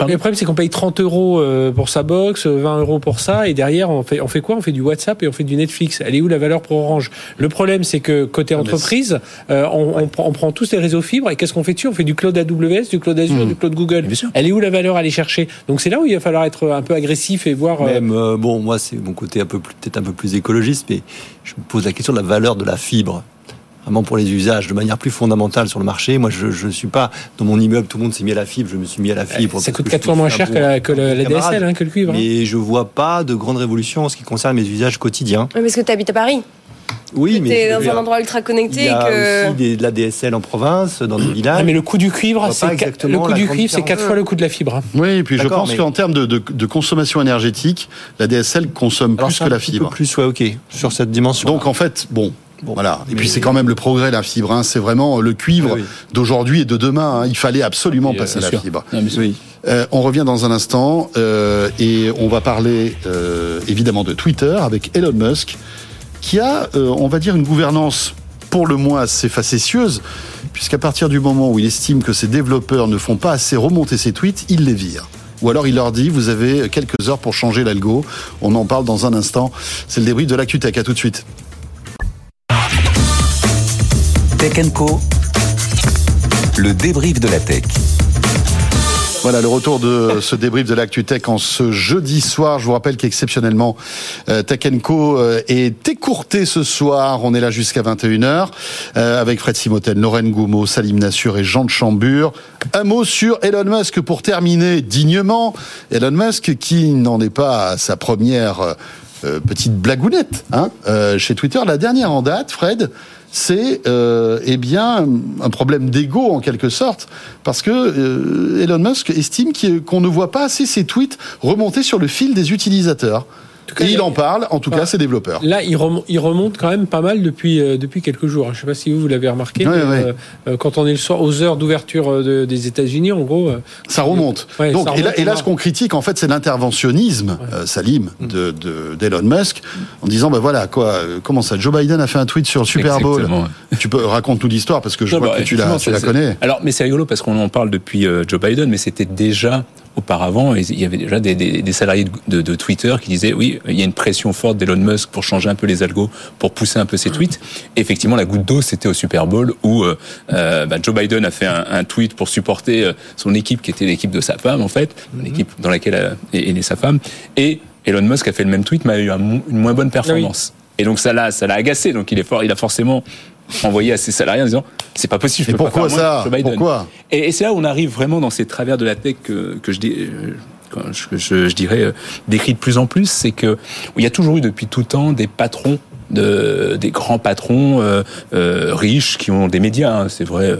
Pardon Le problème, c'est qu'on paye 30 euros euh, pour sa box, euh, 20 euros pour ça, et derrière, on fait, on fait quoi? On fait du WhatsApp et on fait du Netflix. Elle est où la valeur pour Orange? Le problème, c'est que côté entreprise, euh, on, on prend, on prend tous les réseaux fibres, et qu'est-ce qu'on fait dessus? On fait du cloud AWS, du cloud Azure, du cloud Google. Elle est où la valeur à aller chercher? Donc c'est là où il va falloir être un peu agressif et voir. euh, Même, euh, bon, moi, c'est mon côté un peu plus, peut-être un peu plus écologiste, mais je me pose la question de la valeur de la fibre. Vraiment pour les usages, de manière plus fondamentale sur le marché. Moi, je ne suis pas dans mon immeuble, tout le monde s'est mis à la fibre, je me suis mis à la fibre. ça coûte que 4 je fois moins cher que la, que. DSL, hein, que le cuivre. hein. Mais je vois pas de grande révolution en ce qui concerne mes usages quotidiens. Ouais, Parce que tu habites à Paris. Oui, Tu mais es dans un endroit ultra il connecté y et a que. aussi des- de la DSL en province, dans des villages. Ah, mais le coût du cuivre, c'est le coût du cuivre, c'est. 4 fois le coût de la fibre. hein. Oui, et puis je pense mais- qu'en termes de, de- de consommation énergétique, la DSL consomme Alors, plus que la fibre. plus, ouais, ok, sur cette dimension. Donc en fait, bon. Bon. Voilà. Et Mais- puis c'est quand même le progrès la fibre. Hein. C'est vraiment le cuivre Oui, oui. d'aujourd'hui et de demain. hein. Il fallait absolument Et, euh, passer bien la sûr. fibre. Non, oui. Euh, on revient dans un instant euh, et on va parler euh, évidemment de Twitter avec Elon Musk qui a, euh, on va dire, une gouvernance pour le moins assez facétieuse puisqu'à partir du moment où il estime que ses développeurs ne font pas assez remonter ses tweets, il les vire. Ou alors il leur dit, vous avez quelques heures pour changer l'algo. On en parle dans un instant. C'est le débrief de l'ActuTech. À tout de suite. Tech Co. Le débrief de la tech. Voilà le retour de ce débrief de l'actu tech en ce jeudi soir. Je vous rappelle qu'exceptionnellement euh, Tech Co euh, est écourté ce soir. On est là jusqu'à 21h euh, avec Fred Simotel, Lorraine Goumeau, Salim Nassur et Jean de Chambure. Un mot sur Elon Musk pour terminer dignement. Elon Musk qui n'en est pas sa première petite blagounette hein, chez Twitter. La dernière en date, Fred, c'est euh, eh bien un problème d'ego en quelque sorte, parce que euh, Elon Musk estime qu'on ne voit pas assez ses tweets remonter sur le fil des utilisateurs. Cas, Et il en parle, en tout cas, ses développeurs. Là, il remonte, il remonte quand même pas mal depuis, euh, depuis quelques jours. Je ne sais pas si vous, vous l'avez remarqué. Ouais, mais, ouais. euh, euh, quand on est le soir aux heures d'ouverture de- des États-Unis, en gros. euh, Ça remonte. Ouais, Donc, ça et là, remonte, et là, ce qu'on critique, en fait, c'est l'interventionnisme, euh, Salim, de, de- d'Elon Musk, en disant, ben voilà, quoi, comment ça, Joe Biden a fait un tweet sur le Super Bowl. Exactement, Tu peux raconte-nous l'histoire parce que je Non, vois bah, que tu la, tu connais. Alors, mais c'est rigolo parce qu'on en parle depuis euh, Joe Biden, mais c'était déjà auparavant, et il y avait déjà des, des- des salariés de, de- de Twitter qui disaient oui, il y a une pression forte d'Elon Musk pour changer un peu les algos, pour pousser un peu ses tweets. Et effectivement, la goutte d'eau, c'était au Super Bowl où euh, euh, bah, Joe Biden a fait un, un tweet pour supporter euh, son équipe, qui était l'équipe de sa femme en fait, l'équipe dans laquelle est, est sa femme, et Elon Musk a fait le même tweet, mais a eu une moins bonne performance. Et donc ça l'a, ça l'a agacé. Donc il est fort, il a forcément envoyé à ses salariés en disant c'est pas possible. je peux pas pourquoi faire moins ça que Joe Biden. Pourquoi et, et c'est là où on arrive vraiment dans ces travers de la tech que, que je, dis- je, je, dirais euh, décrit de plus en plus, c'est que il y a toujours eu depuis tout temps des patrons, de, des grands patrons euh, euh, riches qui ont des médias. hein, c'est vrai.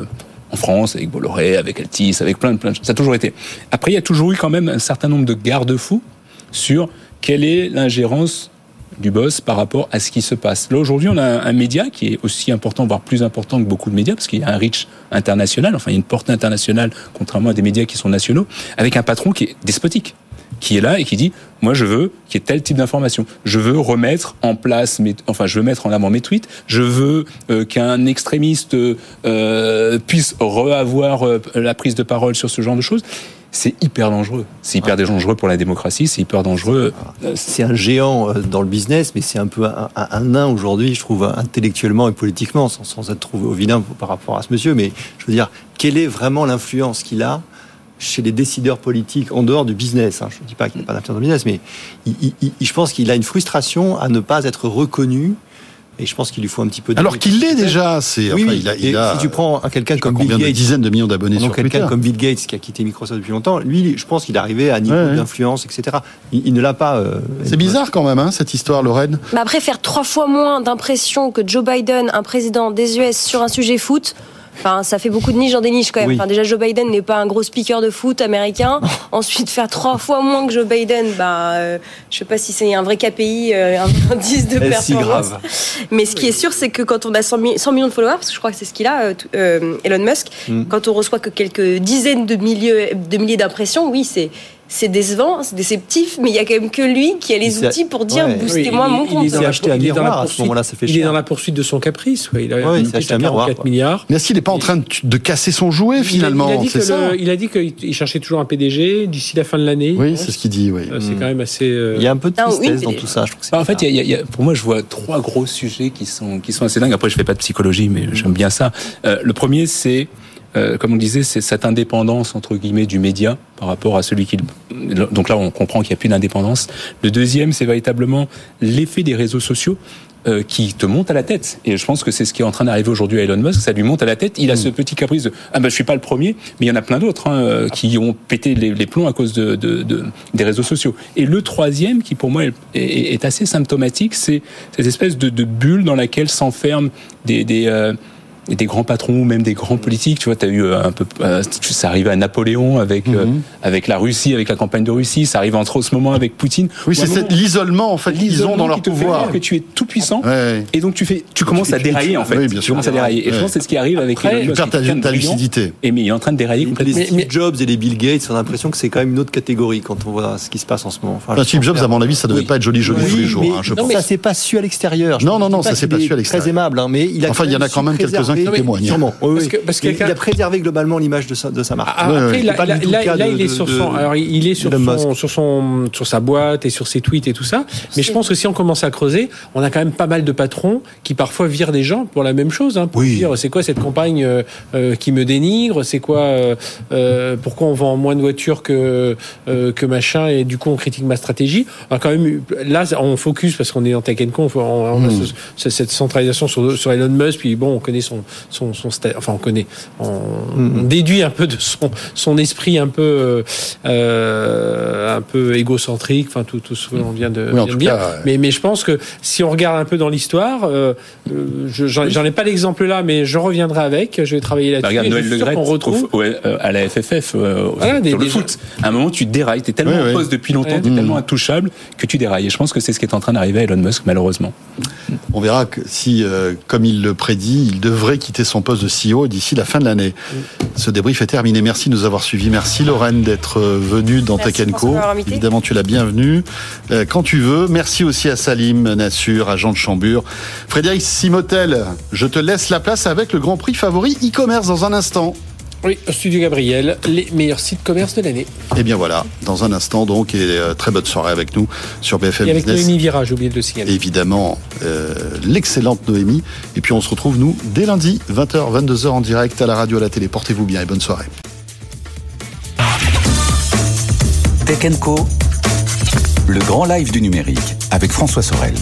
en France, avec Bolloré, avec Altis, avec plein de plein de choses. Ça a toujours été. Après, il y a toujours eu quand même un certain nombre de garde-fous sur quelle est l'ingérence du boss par rapport à ce qui se passe. Là, aujourd'hui, on a un, média qui est aussi important, voire plus important que beaucoup de médias, parce qu'il y a un reach international, enfin, il y a une portée internationale, contrairement à des médias qui sont nationaux, avec un patron qui est despotique qui est là et qui dit moi je veux qu'il y ait tel type d'information. Je veux remettre en place mes, enfin je veux mettre en avant mes tweets. Je veux euh, qu'un extrémiste euh, puisse reavoir euh, la prise de parole sur ce genre de choses c'est hyper dangereux. C'est hyper dangereux pour la démocratie, c'est hyper dangereux. C'est un géant euh, dans le business, mais c'est un peu un, un, un nain aujourd'hui, je trouve, intellectuellement et politiquement, sans, sans être trouvé au vilain par rapport à ce monsieur. Mais je veux dire, quelle est vraiment l'influence qu'il a chez les décideurs politiques en dehors du business hein. Je ne dis pas qu'il a pas d'influence dans le business, mais il, il, il, je pense qu'il a une frustration à ne pas être reconnu et je pense qu'il lui faut un petit peu. De Alors qu'il l'est déjà, c'est. Oui, enfin, il a, il a, si tu prends quelqu'un comme Bill Gates, de dizaines de millions d'abonnés sur quelqu'un comme Bill Gates qui a quitté Microsoft depuis longtemps, lui, je pense qu'il est arrivé à un niveau ouais, d'influence, etc. Il, il ne l'a pas. Euh, c'est bizarre quand même, hein, cette histoire, Lorraine. Mais après, faire trois fois moins d'impression que Joe Biden, un président des US, sur un sujet foot. Enfin, ça fait beaucoup de niche dans des niches quand même. Oui. Enfin, déjà, Joe Biden n'est pas un gros speaker de foot américain. Ensuite, faire trois fois moins que Joe Biden, bah, euh, je sais pas si c'est un vrai KPI, euh, un indice de performance. Si grave. Mais ce qui est sûr, c'est que quand on a 100, 100 millions de followers, parce que je crois que c'est ce qu'il a, euh, Elon Musk, mm. quand on reçoit que quelques dizaines de milliers, de milliers d'impressions, oui, c'est c'est décevant, c'est déceptif, mais il y a quand même que lui qui a les outils pour dire ouais. boostez-moi oui, mon compte. Il s'est acheté un miroir à ce moment-là, ça fait Il est dans la poursuite de son caprice, ouais. il a ouais, il acheté un miroir, 4 milliards. Mais est-ce qu'il n'est pas en train de, de, casser son jouet finalement Il a, dit, le, il a dit qu'il cherchait toujours un PDG d'ici la fin de l'année. Oui, c'est ce qu'il dit. Oui. C'est quand même assez. Euh... Il y a un peu de tristesse dans tout ça. Je trouve bah, en fait, il y a, il y a, pour moi, je vois trois gros sujets qui sont qui sont assez dingues. Après, je fais pas de psychologie, mais j'aime bien ça. Euh, le premier, c'est euh, comme on disait, c'est cette indépendance entre guillemets du média par rapport à celui qui. Donc là, on comprend qu'il n'y a plus d'indépendance. Le deuxième, c'est véritablement l'effet des réseaux sociaux. Euh, qui te monte à la tête. Et je pense que c'est ce qui est en train d'arriver aujourd'hui à Elon Musk. Ça lui monte à la tête. Il a mmh. ce petit caprice de ah ben je suis pas le premier, mais il y en a plein d'autres hein, qui ont pété les, les plombs à cause de, de, de, des réseaux sociaux. Et le troisième, qui pour moi est, est, est assez symptomatique, c'est cette espèce de, de bulle dans laquelle s'enferment des, des euh, des grands patrons ou même des grands politiques. Tu vois, tu as eu un peu, ça arrive à Napoléon avec mm -hmm. euh, avec la Russie, avec la campagne de Russie. Ça arrive entre ce moment avec Poutine. Oui, c'est l'isolement en fait qu'ils ont dans leur pouvoir. que tu es tout puissant ouais. et donc tu fais, tu commences à dérailler en fait. Oui, bien tu commences à dérailler. Et je pense que c'est ce qui arrive avec. Après, tu perds ta, ta lucidité. Et mais il est en train de dérailler complètement. Les Steve Jobs et les Bill Gates, on a l'impression que c'est quand même une autre catégorie quand on voit ce qui se passe en ce moment. Enfin, Steve Jobs, à mon avis, ça devait pas être joli joli tous les jours. Non, mais ça s'est pas su à l'extérieur. Non, non, non, ça s'est pas su à l'extérieur. Très aimable, mais il a. Enfin, il y en a quand même quelques-uns qui témoignent. Sûrement. Oui, parce que, parce il, il a préservé globalement l'image de sa, de sa marque. Ah, après, là, là, là, là, il est sur son, alors il est sur son, sur son, sur sa boîte et sur ses tweets et tout ça. Mais je pense que si on commence à creuser, on a quand même pas mal de patrons qui parfois virent des gens pour la même chose, hein, pour oui. dire c'est quoi cette campagne euh, euh, qui me dénigre, c'est quoi, euh, pourquoi on vend moins de voitures que euh, que machin et du coup on critique ma stratégie? On a quand même là on focus parce qu'on est en tech on, on, on mmh. a ce, cette centralisation sur, sur Elon Musk puis bon on connaît son son, son enfin on connaît, on, mm. on, déduit un peu de son, son esprit un peu, euh, un peu égocentrique, enfin tout, tout ce qu'on vient de, oui, vient de dire. Cas, mais, mais je pense que si on regarde un peu dans l'histoire, euh, j'en ai pas l'exemple là, mais je reviendrai avec. Je vais travailler là-dessus. Bah, regarde Noël Le Gret retrouve ouais, euh, à la FFF euh, voilà, des, sur le des foot. À un moment, tu dérailles. T'es tellement oui, en poste depuis longtemps, ouais. t'es mm. tellement intouchable que tu dérailles. Et je pense que c'est ce qui est en train d'arriver à Elon Musk, malheureusement. On verra que si, euh, comme il le prédit, il devrait quitter son poste de CEO d'ici la fin de l'année. Ce débrief est terminé. Merci de nous avoir suivis. Merci Lorraine d'être venue dans Tech Co. Évidemment, tu es la bienvenue euh, quand tu veux. Merci aussi à Salim Nassur, à Jean de Chambure. Frédéric Simotel, je te laisse la place avec le Grand Prix favori e-commerce dans un instant. Oui, au Studio Gabriel, les meilleurs sites commerce de l'année. Et bien voilà, dans un instant donc, et euh, très bonne soirée avec nous sur BFM et avec Business. Noémie Vira, j'ai oublié de le signaler. Évidemment, euh, l'excellente Noémie. Et puis on se retrouve nous dès lundi, 20h, 22h en direct à la radio, à la télé. Portez-vous bien et bonne soirée. Tech Co, le grand live du numérique avec François Sorel.